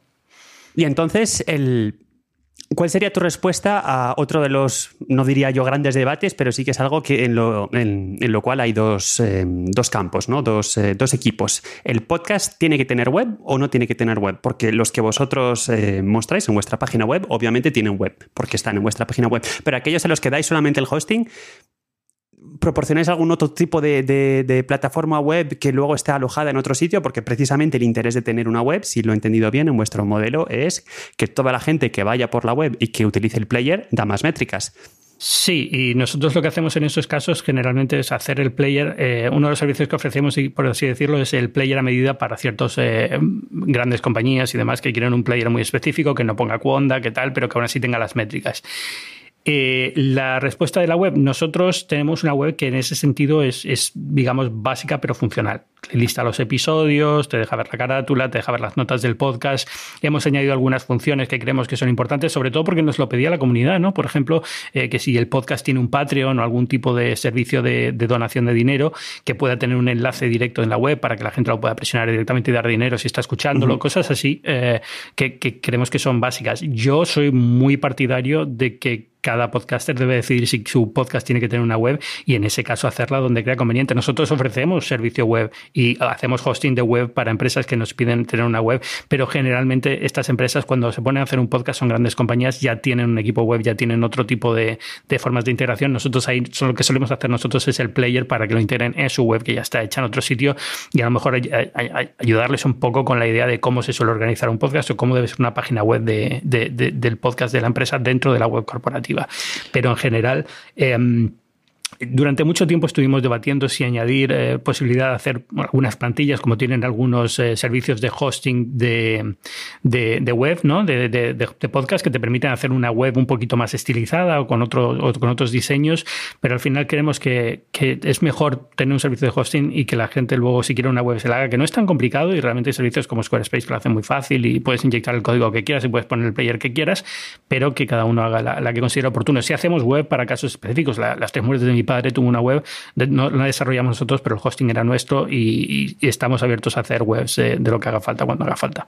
Y entonces el ¿Cuál sería tu respuesta a otro de los, no diría yo grandes debates, pero sí que es algo que en lo, en, lo cual hay dos, eh, dos campos, ¿no? Dos, eh, dos, equipos. ¿El podcast tiene que tener web o no tiene que tener web? Porque los que vosotros eh, mostráis en vuestra página web, obviamente tienen web, porque están en vuestra página web. Pero aquellos a los que dais solamente el hosting, proporcionáis algún otro tipo de, plataforma web que luego esté alojada en otro sitio, porque precisamente el interés de tener una web, si lo he entendido bien en vuestro modelo, es que toda la gente que vaya por la web y que utilice el player da más métricas. Sí, y nosotros lo que hacemos en estos casos generalmente es hacer el player, eh, uno de los servicios que ofrecemos, por así decirlo, es el player a medida para ciertas eh, grandes compañías y demás que quieren un player muy específico, que no ponga cuonda, que tal, pero que aún así tenga las métricas. Eh, la respuesta de la web, nosotros tenemos una web que en ese sentido es, digamos, básica pero funcional. Lista los episodios, te deja ver la carátula, te deja ver las notas del podcast. Hemos añadido algunas funciones que creemos que son importantes, sobre todo porque nos lo pedía la comunidad, ¿no? Por ejemplo, eh, que si el podcast tiene un Patreon o algún tipo de servicio de, donación de dinero, que pueda tener un enlace directo en la web para que la gente lo pueda presionar directamente y dar dinero si está escuchándolo, cosas así eh, que creemos que son básicas. Yo soy muy partidario de que cada podcaster debe decidir si su podcast tiene que tener una web y en ese caso hacerla donde crea conveniente. Nosotros ofrecemos servicio web y hacemos hosting de web para empresas que nos piden tener una web, pero generalmente estas empresas cuando se ponen a hacer un podcast son grandes compañías, ya tienen un equipo web, ya tienen otro tipo de, formas de integración. Nosotros ahí lo que solemos hacer nosotros es el player para que lo integren en su web que ya está hecha en otro sitio y a lo mejor ayudarles un poco con la idea de cómo se suele organizar un podcast o cómo debe ser una página web del podcast de la empresa dentro de la web corporativa. Pero en general, em, durante mucho tiempo estuvimos debatiendo si añadir eh, posibilidad de hacer algunas plantillas, como tienen algunos eh, servicios de hosting de, web, ¿no? De, podcast, que te permiten hacer una web un poquito más estilizada o con, otro, con otros diseños, pero al final creemos que, es mejor tener un servicio de hosting y que la gente luego, si quiere una web, se la haga, que no es tan complicado y realmente hay servicios como Squarespace que lo hacen muy fácil y puedes inyectar el código que quieras y puedes poner el player que quieras, pero que cada uno haga la, que considere oportuno. Si hacemos web para casos específicos, las tres muertes de mi padre tuvo una web, no la desarrollamos nosotros, pero el hosting era nuestro y, estamos abiertos a hacer webs de, lo que haga falta cuando haga falta.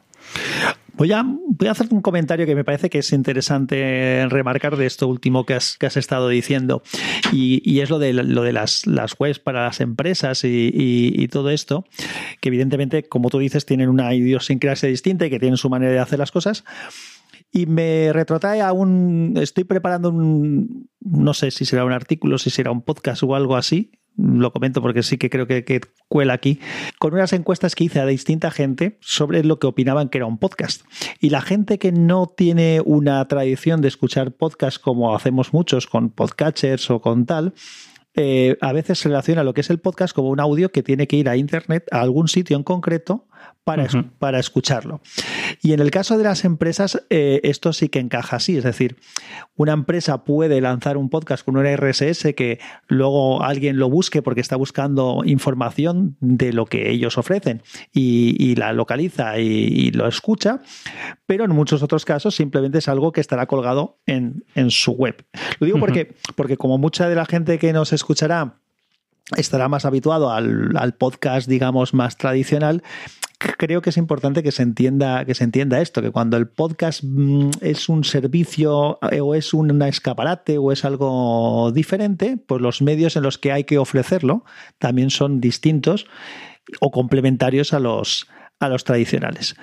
Voy a, voy a hacer un comentario que me parece que es interesante remarcar de esto último que has, que has estado diciendo. Y, es lo de, lo de las, las webs para las empresas y, y, todo esto, que evidentemente, como tú dices, tienen una idiosincrasia distinta y que tienen su manera de hacer las cosas y me retrotrae a un. Estoy preparando un. No sé si será un artículo, si será un podcast o algo así. Lo comento porque sí que creo que, que cuela aquí. Con unas encuestas que hice a distinta gente sobre lo que opinaban que era un podcast. Y la gente que no tiene una tradición de escuchar podcast como hacemos muchos con podcatchers o con tal, eh, a veces se relaciona lo que es el podcast como un audio que tiene que ir a internet, a algún sitio en concreto, para, para escucharlo. Y en el caso de las empresas, eh, esto sí que encaja así. Es decir, una empresa puede lanzar un podcast con un RSS que luego alguien lo busque porque está buscando información de lo que ellos ofrecen y, la localiza y, lo escucha, pero en muchos otros casos simplemente es algo que estará colgado en, su web. Lo digo porque, porque como mucha de la gente que nos escuchará estará más habituado al, al, podcast, digamos, más tradicional, creo que es importante que se entienda, que se entienda esto, que cuando el podcast mm, es un servicio eh, o es un escaparate o es algo diferente, pues los medios en los que hay que ofrecerlo también son distintos o complementarios a los, a los tradicionales.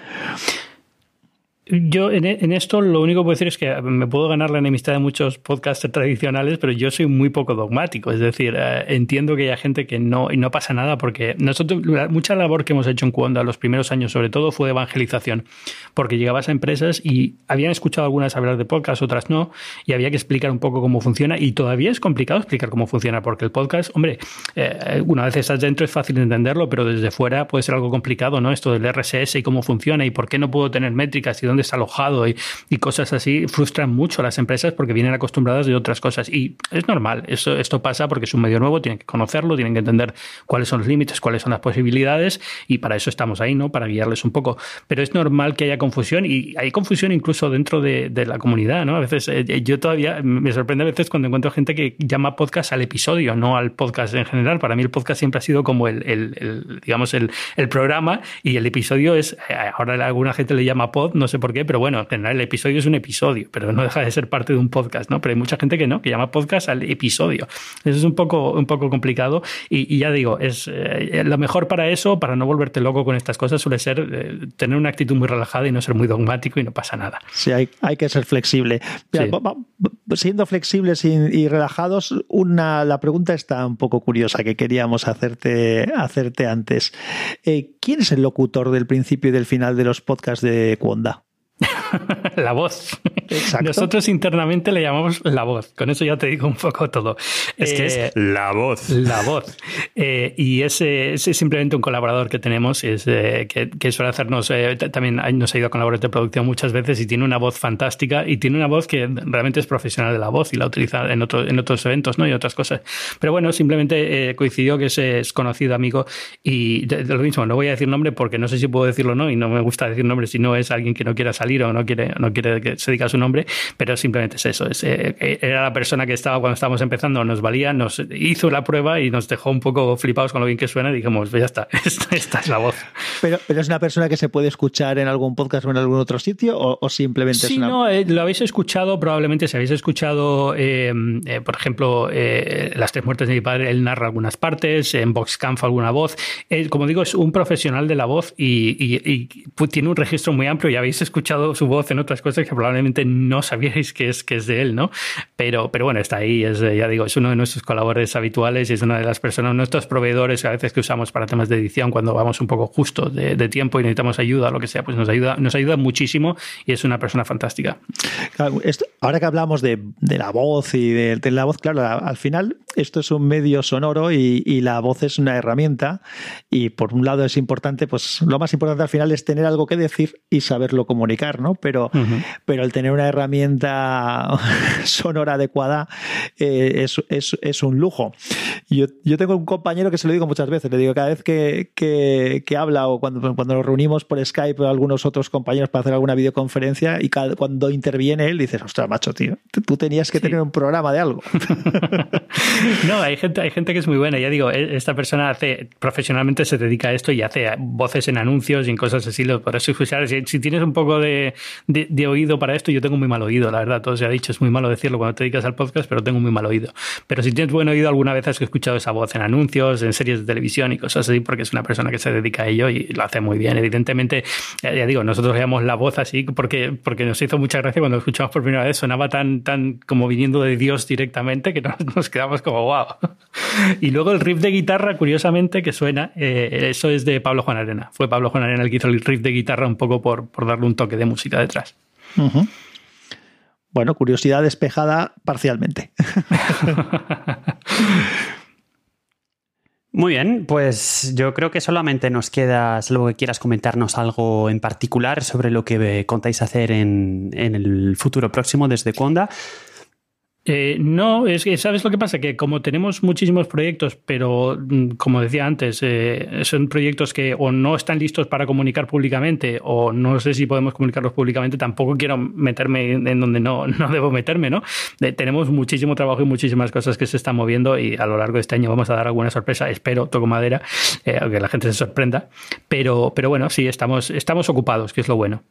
Yo en, esto lo único que puedo decir es que me puedo ganar la enemistad de muchos podcasts tradicionales, pero yo soy muy poco dogmático. Es decir, eh, entiendo que haya gente que no, y no pasa nada, porque nosotros, mucha labor que hemos hecho en Cuonda los primeros años, sobre todo, fue de evangelización, porque llegabas a empresas y habían escuchado algunas hablar de podcast, otras no, y había que explicar un poco cómo funciona, y todavía es complicado explicar cómo funciona, porque el podcast, hombre, eh, una vez estás dentro es fácil entenderlo, pero desde fuera puede ser algo complicado, ¿no? Esto del RSS y cómo funciona y por qué no puedo tener métricas y dónde está alojado y, cosas así frustran mucho a las empresas porque vienen acostumbradas de otras cosas. Y es normal, eso, esto pasa porque es un medio nuevo, tienen que conocerlo, tienen que entender cuáles son los límites, cuáles son las posibilidades y para eso estamos ahí, ¿no? Para guiarles un poco. Pero es normal que haya confusión y hay confusión incluso dentro de, la comunidad, ¿no? A veces eh, yo todavía me sorprende a veces cuando encuentro gente que llama podcast al episodio, no al podcast en general. Para mí el podcast siempre ha sido como el, digamos, el, programa y el episodio es, eh, ahora alguna gente le llama pod, no sé por qué, pero bueno, en general el episodio es un episodio, pero no deja de ser parte de un podcast, ¿no? Pero hay mucha gente que no, que llama podcast al episodio. Eso es un poco, un poco complicado y, ya digo, es eh, lo mejor para eso, para no volverte loco con estas cosas, suele ser eh, tener una actitud muy relajada y no ser muy dogmático y no pasa nada. Sí, hay, hay que ser flexible. siendo flexibles y, relajados, una, la pregunta está un poco curiosa que queríamos hacerte, hacerte antes. Eh, ¿Quién es el locutor del principio y del final de los podcasts de Cuonda? la voz. Nosotros internamente le llamamos la voz. Con eso ya te digo un poco todo. Es que es eh, la voz. La voz. Eh, y ese, es simplemente un colaborador que tenemos es, eh, que, suele hacernos, también nos ha ido a colaborar de producción muchas veces y tiene una voz fantástica y tiene una voz que realmente es profesional de la voz y la utiliza en, en otros eventos ¿no? y otras cosas. Pero bueno, simplemente coincidió que ese es conocido amigo y de, lo mismo, no voy a decir nombre porque no sé si puedo decirlo o no y no me gusta decir nombre si no es alguien que no quiera salir o no quiere, no quiere que se diga su nombre, pero simplemente es eso. Eh, eh, era la persona que estaba cuando estábamos empezando, nos valía, nos hizo la prueba y nos dejó un poco flipados con lo bien que suena y dijimos, pues ya está, esta, es la voz. Pero, pero es una persona que se puede escuchar en algún podcast o en algún otro sitio o, simplemente sí, es una... no, eh, lo habéis escuchado, probablemente si habéis escuchado, por ejemplo, Las tres muertes de mi padre, él narra algunas partes, en Voxcamp alguna voz. como digo, es un profesional de la voz y, tiene un registro muy amplio y habéis escuchado su voz en otras cosas que probablemente no sabíais que es, que es de él, ¿no? Pero, pero bueno, está ahí, es, ya digo, es uno de nuestros colaboradores habituales y es una de las personas, nuestros proveedores a veces que usamos para temas de edición cuando vamos un poco justo de, tiempo y necesitamos ayuda o lo que sea, pues nos ayuda, nos ayuda muchísimo y es una persona fantástica. Ahora que hablamos de, la voz y de, la voz, claro, al final esto es un medio sonoro y, y la voz es una herramienta y por un lado es importante, pues lo más importante al final es tener algo que decir y saberlo comunicar, ¿no? Pero, pero el tener una herramienta sonora adecuada eh, es, un lujo. Yo, yo, tengo un compañero que se lo digo muchas veces, le digo cada vez que, que, habla o cuando, cuando nos reunimos por Skype o algunos otros compañeros para hacer alguna videoconferencia y cuando interviene él dices, ostras, macho, tío, tú tenías que tener un programa de algo. no, hay gente, hay gente que es muy buena. Ya digo, e, esta persona hace profesionalmente se dedica a esto y hace voces en anuncios y en cosas así. Por eso, si, si tienes un poco de, de, oído para esto, yo tengo muy mal oído, la verdad, todo se ha dicho, es muy malo decirlo cuando te dedicas al podcast, pero tengo muy mal oído. Pero si tienes buen oído, alguna vez has escuchado esa voz en anuncios, en series de televisión y cosas así, porque es una persona que se dedica a ello y lo hace muy bien. Evidentemente, ya, digo, nosotros veíamos la voz así porque, porque nos hizo mucha gracia cuando escuchamos por primera vez, sonaba tan, tan como viniendo de Dios directamente que nos, quedamos como wow. Y luego el riff de guitarra, curiosamente, que suena, eh, eso es de Pablo Juan Arena. Fue Pablo Juan Arena el que hizo el riff de guitarra un poco por, por darle un toque de música detrás. Bueno, curiosidad despejada parcialmente. Muy bien, pues yo creo que solamente nos queda, salvo que quieras comentarnos algo en particular sobre lo que contáis hacer en, en el futuro próximo desde Conda. Eh, no, es que, ¿sabes lo que pasa? Que como tenemos muchísimos proyectos, pero mm, como decía antes, eh, son proyectos que o no están listos para comunicar públicamente o no sé si podemos comunicarlos públicamente, tampoco quiero meterme en donde no, no debo meterme, ¿no? tenemos muchísimo trabajo y muchísimas cosas que se están moviendo y a lo largo de este año vamos a dar alguna sorpresa, espero, toco madera, eh, aunque la gente se sorprenda, pero, pero bueno, sí, estamos, estamos ocupados, que es lo bueno.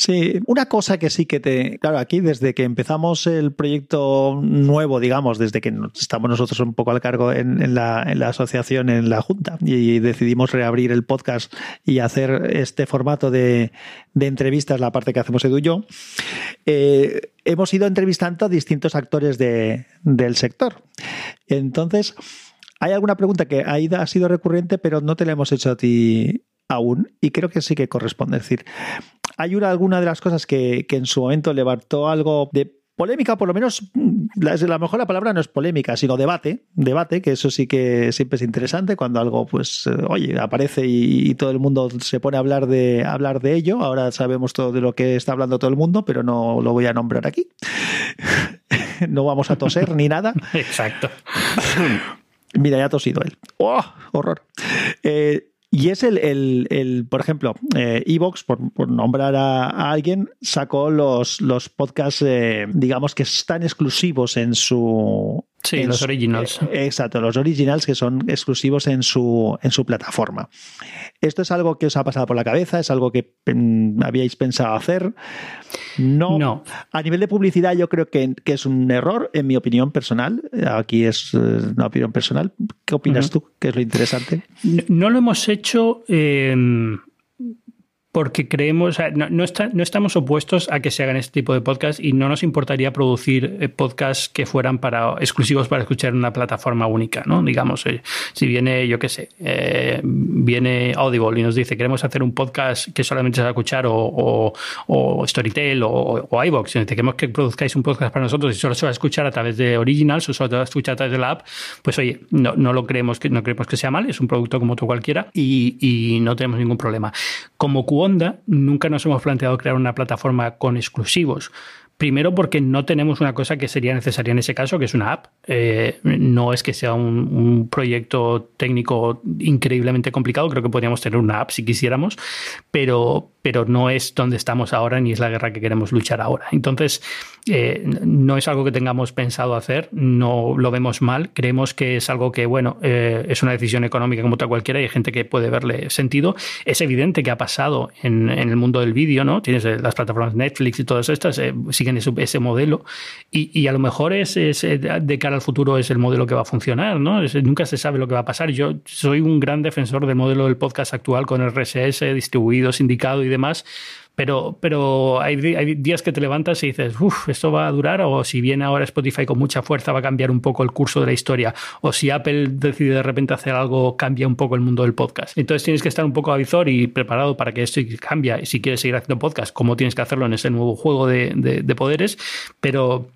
Sí, una cosa que sí que te. Claro, aquí desde que empezamos el proyecto nuevo, digamos, desde que estamos nosotros un poco al cargo en, la, asociación, en la Junta, y decidimos reabrir el podcast y hacer este formato de, entrevistas, la parte que hacemos Edu y yo, eh, hemos ido entrevistando a distintos actores del sector. Entonces. Hay alguna pregunta que ha sido recurrente, pero no te la hemos hecho a ti aún, y creo que sí que corresponde. Es decir, hay una, alguna de las cosas que, en su momento levantó algo de polémica, por lo menos, la, la mejor la palabra no es polémica, sino debate, debate, que eso sí que siempre es interesante cuando algo, pues, eh, oye, aparece y, todo el mundo se pone a hablar de hablar de ello. Ahora sabemos todo de lo que está hablando todo el mundo, pero no lo voy a nombrar aquí. no vamos a toser ni nada. Exacto. Mira, ya ha tosido él. ¡Oh! Horror. Eh, y es el, el, por ejemplo, Evox, por, nombrar a, alguien, sacó los, los podcasts, eh, digamos, que están exclusivos en su, Sí, los originals. Eh, exacto, los originals que son exclusivos en su, en su plataforma. ¿Esto es algo que os ha pasado por la cabeza? ¿Es algo que habíais pensado hacer? No. no. A nivel de publicidad yo creo que, es un error, en mi opinión personal. Aquí es eh, una opinión personal. ¿Qué opinas tú? ¿Qué es lo interesante? No, lo hemos hecho... Eh, porque creemos, no, no, estamos opuestos a que se hagan este tipo de podcasts y no nos importaría producir eh, podcasts que fueran para exclusivos para escuchar en una plataforma única, ¿no? Digamos, eh, si viene, yo qué sé, eh, viene Audible y nos dice queremos hacer un podcast que solamente se va a escuchar o, o, Storytel o, o queremos que produzcáis un podcast para nosotros y solo se va a escuchar a través de Originals o solo se va a escuchar a través de la app, pues oye, no, no lo creemos que no creemos que sea mal, es un producto como otro cualquiera y, y no tenemos ningún problema. Como Nunca nos hemos planteado crear una plataforma con exclusivos. Primero porque no tenemos una cosa que sería necesaria en ese caso, que es una app. Eh, no es que sea un, proyecto técnico increíblemente complicado, creo que podríamos tener una app si quisiéramos, pero, pero no es donde estamos ahora ni es la guerra que queremos luchar ahora. Entonces, eh, no es algo que tengamos pensado hacer, no lo vemos mal, creemos que es algo que, bueno, eh, es una decisión económica como otra cualquiera y hay gente que puede verle sentido. Es evidente que ha pasado en, el mundo del vídeo, ¿no? Tienes eh, las plataformas Netflix y todas estas, siguen ese, modelo y, a lo mejor es, de cara al futuro es el modelo que va a funcionar, ¿no? nunca se sabe lo que va a pasar. Yo soy un gran defensor del modelo del podcast actual con RSS distribuido, sindicado y demás, pero, pero hay, días que te levantas y dices, uff, esto va a durar, o si viene ahora Spotify con mucha fuerza va a cambiar un poco el curso de la historia, o si Apple decide de repente hacer algo, cambia un poco el mundo del podcast. Entonces tienes que estar un poco avizor y preparado para que esto cambie. Si quieres seguir haciendo podcast, como tienes que hacerlo en ese nuevo juego de poderes, pero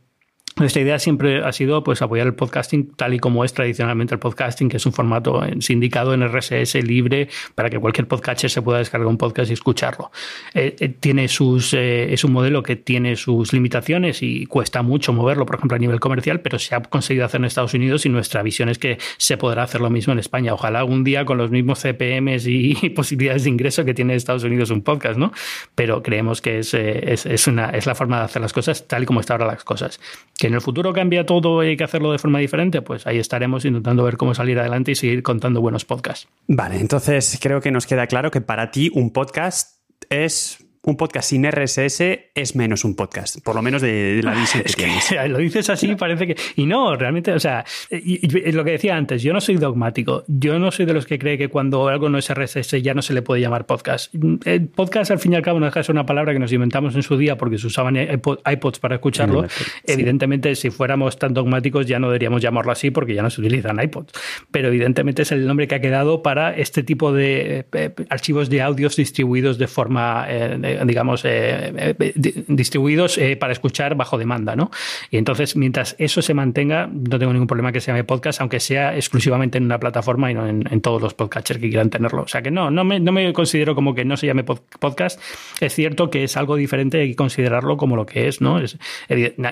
nuestra idea siempre ha sido pues, apoyar el podcasting tal y como es tradicionalmente el podcasting, que es un formato sindicado en RSS libre para que cualquier podcaster se pueda descargar un podcast y escucharlo. Eh, eh, tiene sus, eh, es un modelo que tiene sus limitaciones y cuesta mucho moverlo, por ejemplo, a nivel comercial, pero se ha conseguido hacer en Estados Unidos y nuestra visión es que se podrá hacer lo mismo en España. Ojalá algún día con los mismos CPMs y posibilidades de ingreso que tiene Estados Unidos un podcast, ¿no? Pero creemos que es, es, es, una, es la forma de hacer las cosas tal y como están ahora las cosas que en el futuro cambia todo y hay que hacerlo de forma diferente, pues ahí estaremos intentando ver cómo salir adelante y seguir contando buenos podcasts. Vale, entonces creo que nos queda claro que para ti un podcast es un podcast sin RSS es menos un podcast, por lo menos de, la visión que, tienes. Lo dices así, parece que. Y no, realmente, o sea, lo que decía antes, yo no soy dogmático. Yo no soy de los que cree que cuando algo no es RSS ya no se le puede llamar podcast. El podcast, al fin y al cabo, no deja de ser una palabra que nos inventamos en su día porque se usaban iPods para escucharlo. Evidentemente, si fuéramos tan dogmáticos, ya no deberíamos llamarlo así porque ya no se utilizan iPods. Pero evidentemente es el nombre que ha quedado para este tipo de eh, archivos de audios distribuidos de forma. Eh, digamos, eh, eh, distribuidos eh, para escuchar bajo demanda, ¿no? Y entonces, mientras eso se mantenga, no tengo ningún problema que se llame podcast, aunque sea exclusivamente en una plataforma y no en, todos los podcasters que quieran tenerlo. O sea que no, no me, no me considero como que no se llame podcast. Es cierto que es algo diferente, hay que considerarlo como lo que es, ¿no? Es,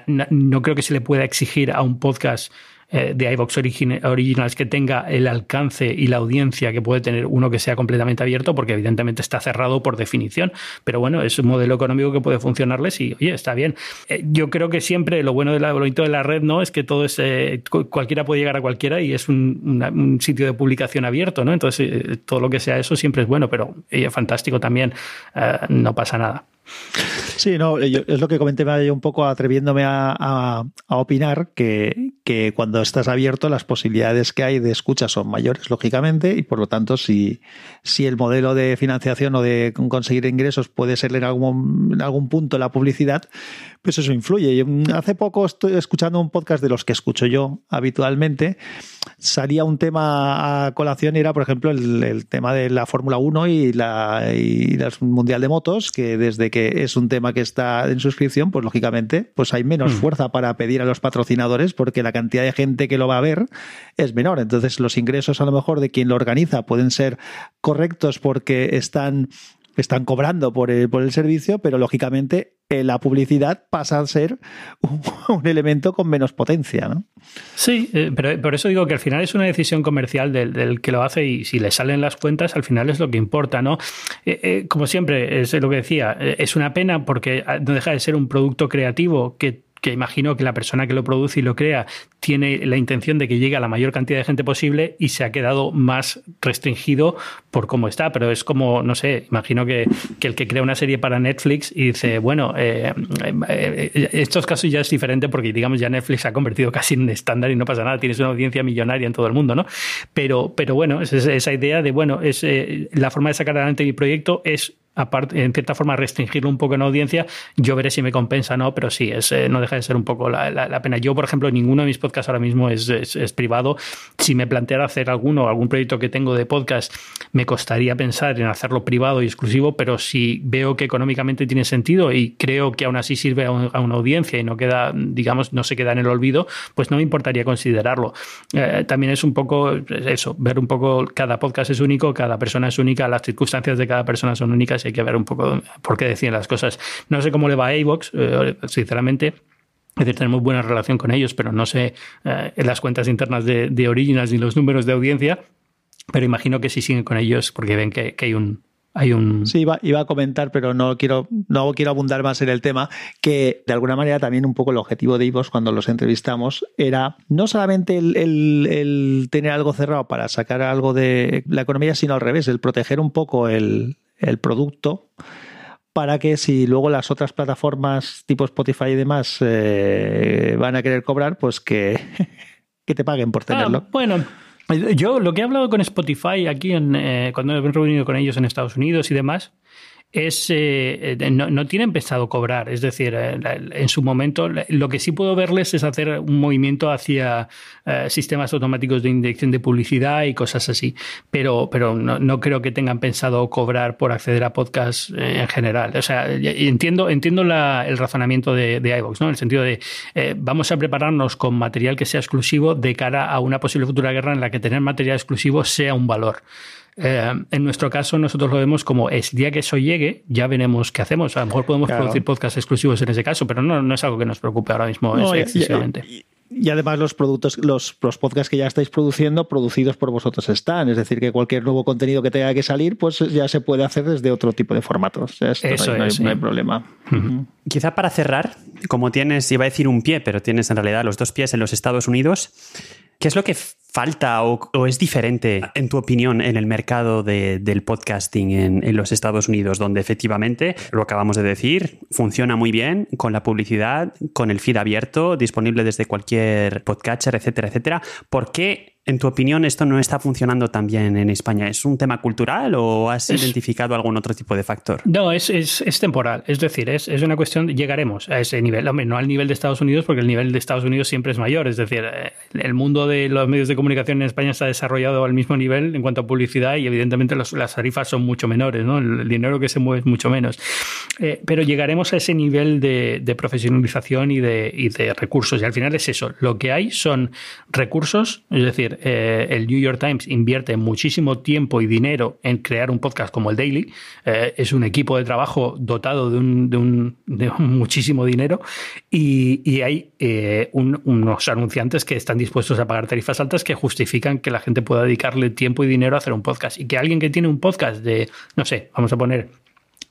no creo que se le pueda exigir a un podcast eh, de iVox Originals que tenga el alcance y la audiencia que puede tener uno que sea completamente abierto, porque evidentemente está cerrado por definición. Pero bueno, es un modelo económico que puede funcionarles y, oye, está bien. Eh, yo creo que siempre lo bueno de la, bonito de la red no es que todo es, eh, cualquiera puede llegar a cualquiera y es un, sitio de publicación abierto, ¿no? Entonces, todo lo que sea eso siempre es bueno, pero fantástico también, no pasa nada. Sí, no, es lo que comenté yo un poco atreviéndome a, opinar que, que, cuando estás abierto las posibilidades que hay de escucha son mayores, lógicamente, y por lo tanto si, si el modelo de financiación o de conseguir ingresos puede ser en algún, en algún punto la publicidad, pues eso influye. hace poco estoy escuchando un podcast de los que escucho yo habitualmente, salía un tema a colación y era, por ejemplo, el, tema de la Fórmula 1 y la, y la Mundial de Motos, que desde que es un tema que está en suscripción, pues lógicamente pues hay menos mm. fuerza para pedir a los patrocinadores porque la cantidad de gente que lo va a ver es menor. Entonces los ingresos a lo mejor de quien lo organiza pueden ser correctos porque están están cobrando por el, por el servicio, pero lógicamente eh, la publicidad pasa a ser un, elemento con menos potencia. ¿no? Sí, eh, pero por eso digo que al final es una decisión comercial del, que lo hace y si le salen las cuentas, al final es lo que importa. ¿no? Eh, como siempre, es lo que decía, es una pena porque no deja de ser un producto creativo que que imagino que la persona que lo produce y lo crea tiene la intención de que llegue a la mayor cantidad de gente posible y se ha quedado más restringido por cómo está. Pero es como, no sé, imagino que, el que crea una serie para Netflix y dice, bueno, eh, eh, estos casos ya es diferente porque, digamos, ya Netflix se ha convertido casi en estándar y no pasa nada, tienes una audiencia millonaria en todo el mundo, ¿no? Pero, pero bueno, es esa idea de, bueno, es eh, la forma de sacar adelante mi proyecto es aparte, en cierta forma, restringirlo un poco en audiencia, yo veré si me compensa o no, pero sí, es, eh, no deja de ser un poco la, pena. Yo, por ejemplo, ninguno de mis podcasts ahora mismo es, es, privado. Si me planteara hacer alguno, algún proyecto que tengo de podcast, me costaría pensar en hacerlo privado y exclusivo, pero si veo que económicamente tiene sentido y creo que aún así sirve a, una audiencia y no queda, digamos, no se queda en el olvido, pues no me importaría considerarlo. Eh, también es un poco eso, ver un poco, cada podcast es único, cada persona es única, las circunstancias de cada persona son únicas hay que ver un poco por qué decían las cosas. No sé cómo le va a iVox, eh, sinceramente. Es decir, tenemos buena relación con ellos, pero no sé eh, las cuentas internas de, de Originals ni los números de audiencia. Pero imagino que sí siguen con ellos porque ven que hay un, hay un... Sí, iba, iba, a comentar, pero no quiero, no quiero abundar más en el tema, que de alguna manera también un poco el objetivo de Ivos cuando los entrevistamos era no solamente el, tener algo cerrado para sacar algo de la economía, sino al revés, el proteger un poco el, producto para que si luego las otras plataformas tipo Spotify y demás eh, van a querer cobrar, pues que, que te paguen por tenerlo. Ah, bueno, yo lo que he hablado con Spotify aquí en, eh, cuando he reunido con ellos en Estados Unidos y demás, es eh, eh, no, no, tienen pensado cobrar. Es decir, eh, en su momento lo que sí puedo verles es hacer un movimiento hacia sistemas automáticos de inyección de publicidad y cosas así. Pero, pero no, creo que tengan pensado cobrar por acceder a podcast en general. O sea, entiendo, entiendo el razonamiento de, de iVox, ¿no? En el sentido de vamos a prepararnos con material que sea exclusivo de cara a una posible futura guerra en la que tener material exclusivo sea un valor. Eh, en nuestro caso, nosotros lo vemos como es día que eso llegue, ya veremos qué hacemos. A lo mejor podemos producir podcasts exclusivos en ese caso, pero no, no es algo que nos preocupe ahora mismo excesivamente. Y, además los productos, los, los, podcasts que ya estáis produciendo, producidos por vosotros están. Es decir, que cualquier nuevo contenido que tenga que salir, pues ya se puede hacer desde otro tipo de formatos. Eso no, hay, no, hay, problema. Quizá para cerrar, como tienes, iba a decir un pie, pero tienes en realidad los dos pies en los Estados Unidos, ¿qué es lo que falta o, es diferente, en tu opinión, en el mercado del podcasting en, los Estados Unidos, donde efectivamente, lo acabamos de decir, funciona muy bien con la publicidad, con el feed abierto, disponible desde cualquier podcatcher, etcétera, etcétera? ¿Por qué en tu opinión, esto no está funcionando tan bien en España? ¿Es un tema cultural o has identificado algún otro tipo de factor? No, es, es, temporal. Es decir, es, es, una cuestión, llegaremos a ese nivel. Hombre, no al nivel de Estados Unidos, porque el nivel de Estados Unidos siempre es mayor. Es decir, eh, el mundo de los medios de comunicación en España está desarrollado al mismo nivel en cuanto a publicidad y evidentemente las tarifas son mucho menores, ¿no? El, dinero que se mueve es mucho menos. Eh, pero llegaremos a ese nivel de, de profesionalización y de, y de recursos. Y al final es eso. Lo que hay son recursos, es decir, eh, el New York Times invierte muchísimo tiempo y dinero en crear un podcast como el Daily. Eh, es un equipo de trabajo dotado de, un, muchísimo dinero y, hay eh, unos anunciantes que están dispuestos a pagar tarifas altas que justifican que la gente pueda dedicarle tiempo y dinero a hacer un podcast. Y que alguien que tiene un podcast de, no sé, vamos a poner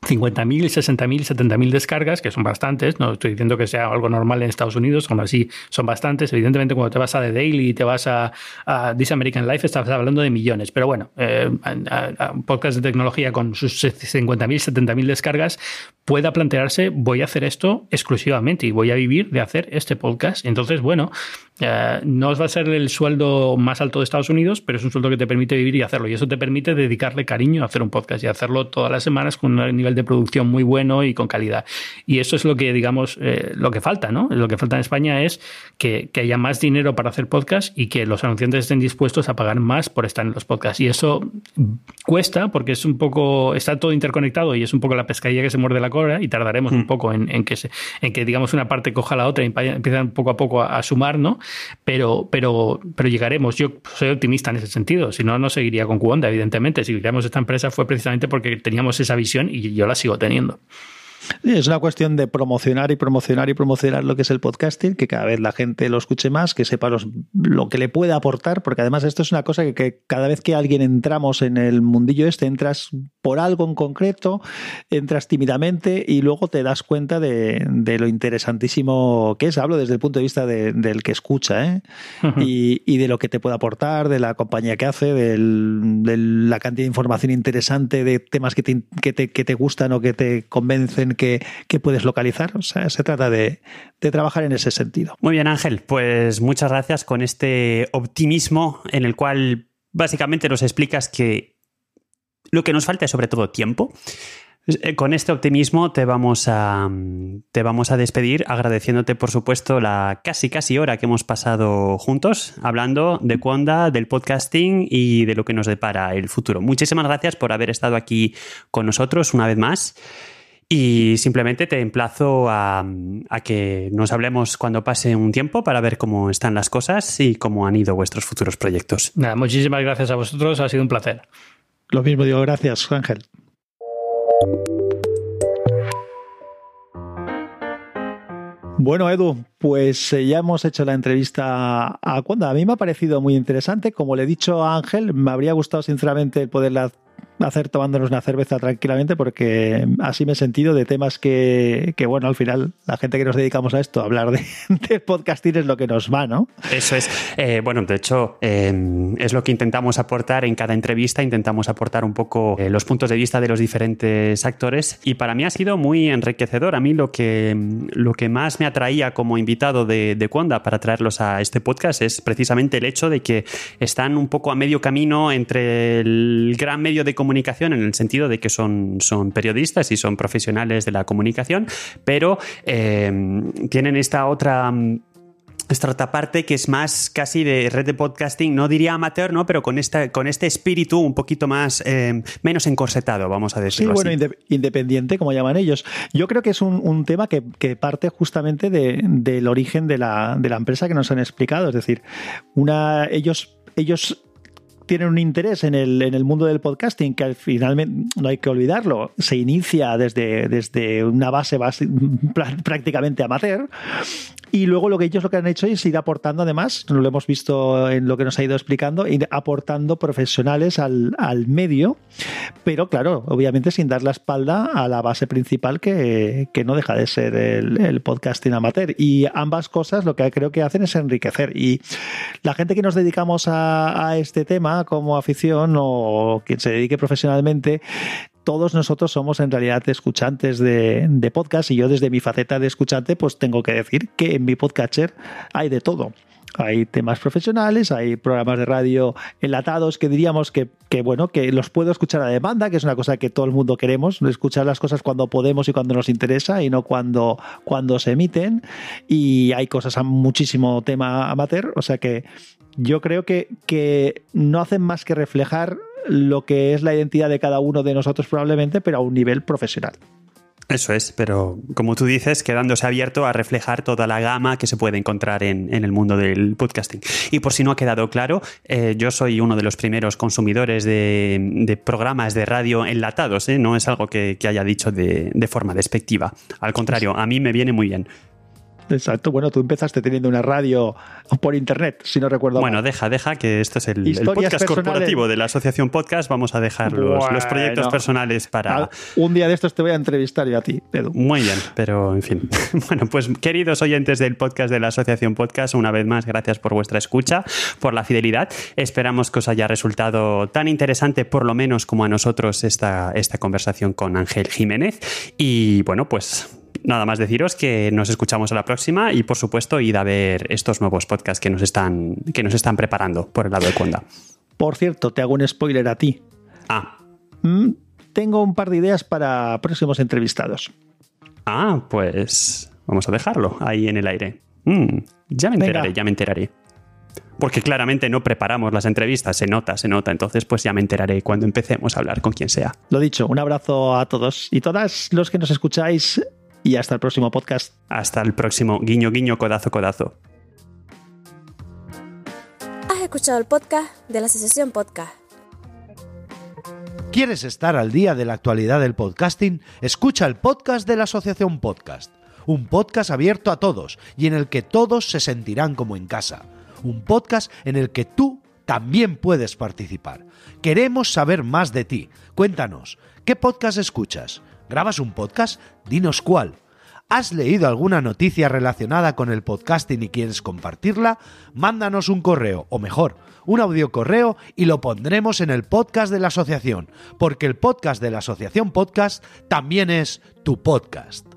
50.000, 60.000, 70.000 descargas, que son bastantes, no estoy diciendo que sea algo normal en Estados Unidos, aún así son bastantes. Evidentemente, cuando te vas a The Daily y te vas a, This American Life, estás hablando de millones, pero bueno, eh, un podcast de tecnología con sus 50.000, 70.000 descargas pueda plantearse, voy a hacer esto exclusivamente y voy a vivir de hacer este podcast. Entonces, bueno, eh, no os va a ser el sueldo más alto de Estados Unidos, pero es un sueldo que te permite vivir y hacerlo. Y eso te permite dedicarle cariño a hacer un podcast y hacerlo todas las semanas con un nivel de producción muy bueno y con calidad. Y eso es lo que, digamos, eh, lo que falta, ¿no? Lo que falta en España es que, haya más dinero para hacer podcast y que los anunciantes estén dispuestos a pagar más por estar en los podcasts. Y eso cuesta porque es un poco, está todo interconectado y es un poco la pescadilla que se muerde la cola y tardaremos un mm. poco en, que se, en que, digamos, una parte coja la otra y empiezan poco a poco a, a sumar, ¿no? pero, pero, pero llegaremos. Yo soy optimista en ese sentido, si no, no seguiría con Cuonda, evidentemente. Si creamos esta empresa fue precisamente porque teníamos esa visión y yo la sigo teniendo. Es una cuestión de promocionar y promocionar y promocionar lo que es el podcasting, que cada vez la gente lo escuche más, que sepa lo que le puede aportar, porque además esto es una cosa que, cada vez que alguien entramos en el mundillo este, entras por algo en concreto, entras tímidamente y luego te das cuenta de, lo interesantísimo que es. Hablo desde el punto de vista del que escucha ¿eh? y, de lo que te puede aportar, de la compañía que hace, de la cantidad de información interesante, de temas que te, que te, gustan o que te convencen que, puedes localizar. O sea, se trata de, trabajar en ese sentido. Muy bien, Ángel. Pues muchas gracias con este optimismo en el cual básicamente nos explicas que lo que nos falta es sobre todo tiempo. Eh, con este optimismo te vamos a, te vamos a despedir agradeciéndote por supuesto la casi casi hora que hemos pasado juntos hablando de Conda, del podcasting y de lo que nos depara el futuro. Muchísimas gracias por haber estado aquí con nosotros una vez más. Y simplemente te emplazo a, a, que nos hablemos cuando pase un tiempo para ver cómo están las cosas y cómo han ido vuestros futuros proyectos. Nada, muchísimas gracias a vosotros, ha sido un placer. Lo mismo digo, gracias, Ángel. Bueno, Edu, pues eh, ya hemos hecho la entrevista a Cuanda. A mí me ha parecido muy interesante. Como le he dicho a Ángel, me habría gustado sinceramente poderla hacer tomándonos una cerveza tranquilamente porque así me he sentido de temas que, bueno, al final la gente que nos dedicamos a esto, hablar de, de podcasting es lo que nos va, ¿no? Eso es. Eh, bueno, de hecho, eh, es lo que intentamos aportar en cada entrevista, intentamos aportar un poco eh, los puntos de vista de los diferentes actores y para mí ha sido muy enriquecedor. A mí lo que, lo que más me atraía como invitado de, de para traerlos a este podcast es precisamente el hecho de que están un poco a medio camino entre el gran medio de comunicación comunicación en el sentido de que son, son periodistas y son profesionales de la comunicación, pero eh, tienen esta otra esta otra parte que es más casi de red de podcasting, no diría amateur, ¿no? Pero con, esta, con este espíritu un poquito más, eh, menos encorsetado, vamos a decirlo. Sí, bueno, independiente, como llaman ellos. Yo creo que es un, tema que, parte justamente del origen de la, de la empresa que nos han explicado. Es decir, una, ellos, ellos tienen un interés en el, en el mundo del podcasting que al finalmente no hay que olvidarlo, se inicia desde, desde una base, base prácticamente amateur y luego lo que ellos lo que han hecho es ir aportando además, lo hemos visto en lo que nos ha ido explicando, ir aportando profesionales al, al medio, pero claro, obviamente sin dar la espalda a la base principal que, que no deja de ser el, el, podcasting amateur. Y ambas cosas lo que creo que hacen es enriquecer. Y la gente que nos dedicamos a, a este tema como afición o quien se dedique profesionalmente, todos nosotros somos en realidad escuchantes de, podcast y yo desde mi faceta de escuchante pues tengo que decir que en mi podcatcher hay de todo. Hay temas profesionales, hay programas de radio enlatados que diríamos que, bueno, que los puedo escuchar a demanda, que es una cosa que todo el mundo queremos, escuchar las cosas cuando podemos y cuando nos interesa y no cuando, cuando se emiten. Y hay cosas a muchísimo tema amateur, o sea que yo creo que, que no hacen más que reflejar lo que es la identidad de cada uno de nosotros probablemente, pero a un nivel profesional. Eso es, pero como tú dices, quedándose abierto a reflejar toda la gama que se puede encontrar en, el mundo del podcasting. Y por si no ha quedado claro, eh, yo soy uno de los primeros consumidores de, programas de radio enlatados, ¿eh? no es algo que, haya dicho de, de forma despectiva. Al contrario, a mí me viene muy bien. Exacto. Bueno, tú empezaste teniendo una radio por internet, si no recuerdo Bueno, deja, deja, que esto es el, podcast corporativo de la Asociación Podcast. Vamos a dejar los, proyectos personales para. Un día de estos te voy a entrevistar yo a ti, Edu. Muy bien, pero en fin. Bueno, pues queridos oyentes del podcast de la Asociación Podcast, una vez más, gracias por vuestra escucha, por la fidelidad. Esperamos que os haya resultado tan interesante, por lo menos como a nosotros, esta, esta conversación con Ángel Jiménez. Y bueno, pues nada más deciros que nos escuchamos a la próxima y por supuesto id a ver estos nuevos podcasts que nos están, que nos están preparando por el lado de Conda. Por cierto, te hago un spoiler a ti. Ah. Mm, tengo un par de ideas para próximos entrevistados. Ah, pues vamos a dejarlo ahí en el aire. Mm, ya me enteraré, ya me enteraré. Porque claramente no preparamos las entrevistas, se nota, se nota. Entonces, pues ya me enteraré cuando empecemos a hablar con quien sea. Lo dicho, un abrazo a todos y todas los que nos escucháis y hasta el próximo podcast. Hasta el próximo guiño guiño codazo codazo. Has escuchado el podcast de la Asociación Podcast. ¿Quieres estar al día de la actualidad del podcasting? Escucha el podcast de la Asociación Podcast. Un podcast abierto a todos y en el que todos se sentirán como en casa. Un podcast en el que tú también puedes participar. Queremos saber más de ti. Cuéntanos, ¿qué podcast escuchas? ¿Grabas un podcast? Dinos cuál. ¿Has leído alguna noticia relacionada con el podcasting y quieres compartirla? Mándanos un correo, o mejor, un audio correo y lo pondremos en el podcast de la asociación, porque el podcast de la asociación podcast también es tu podcast.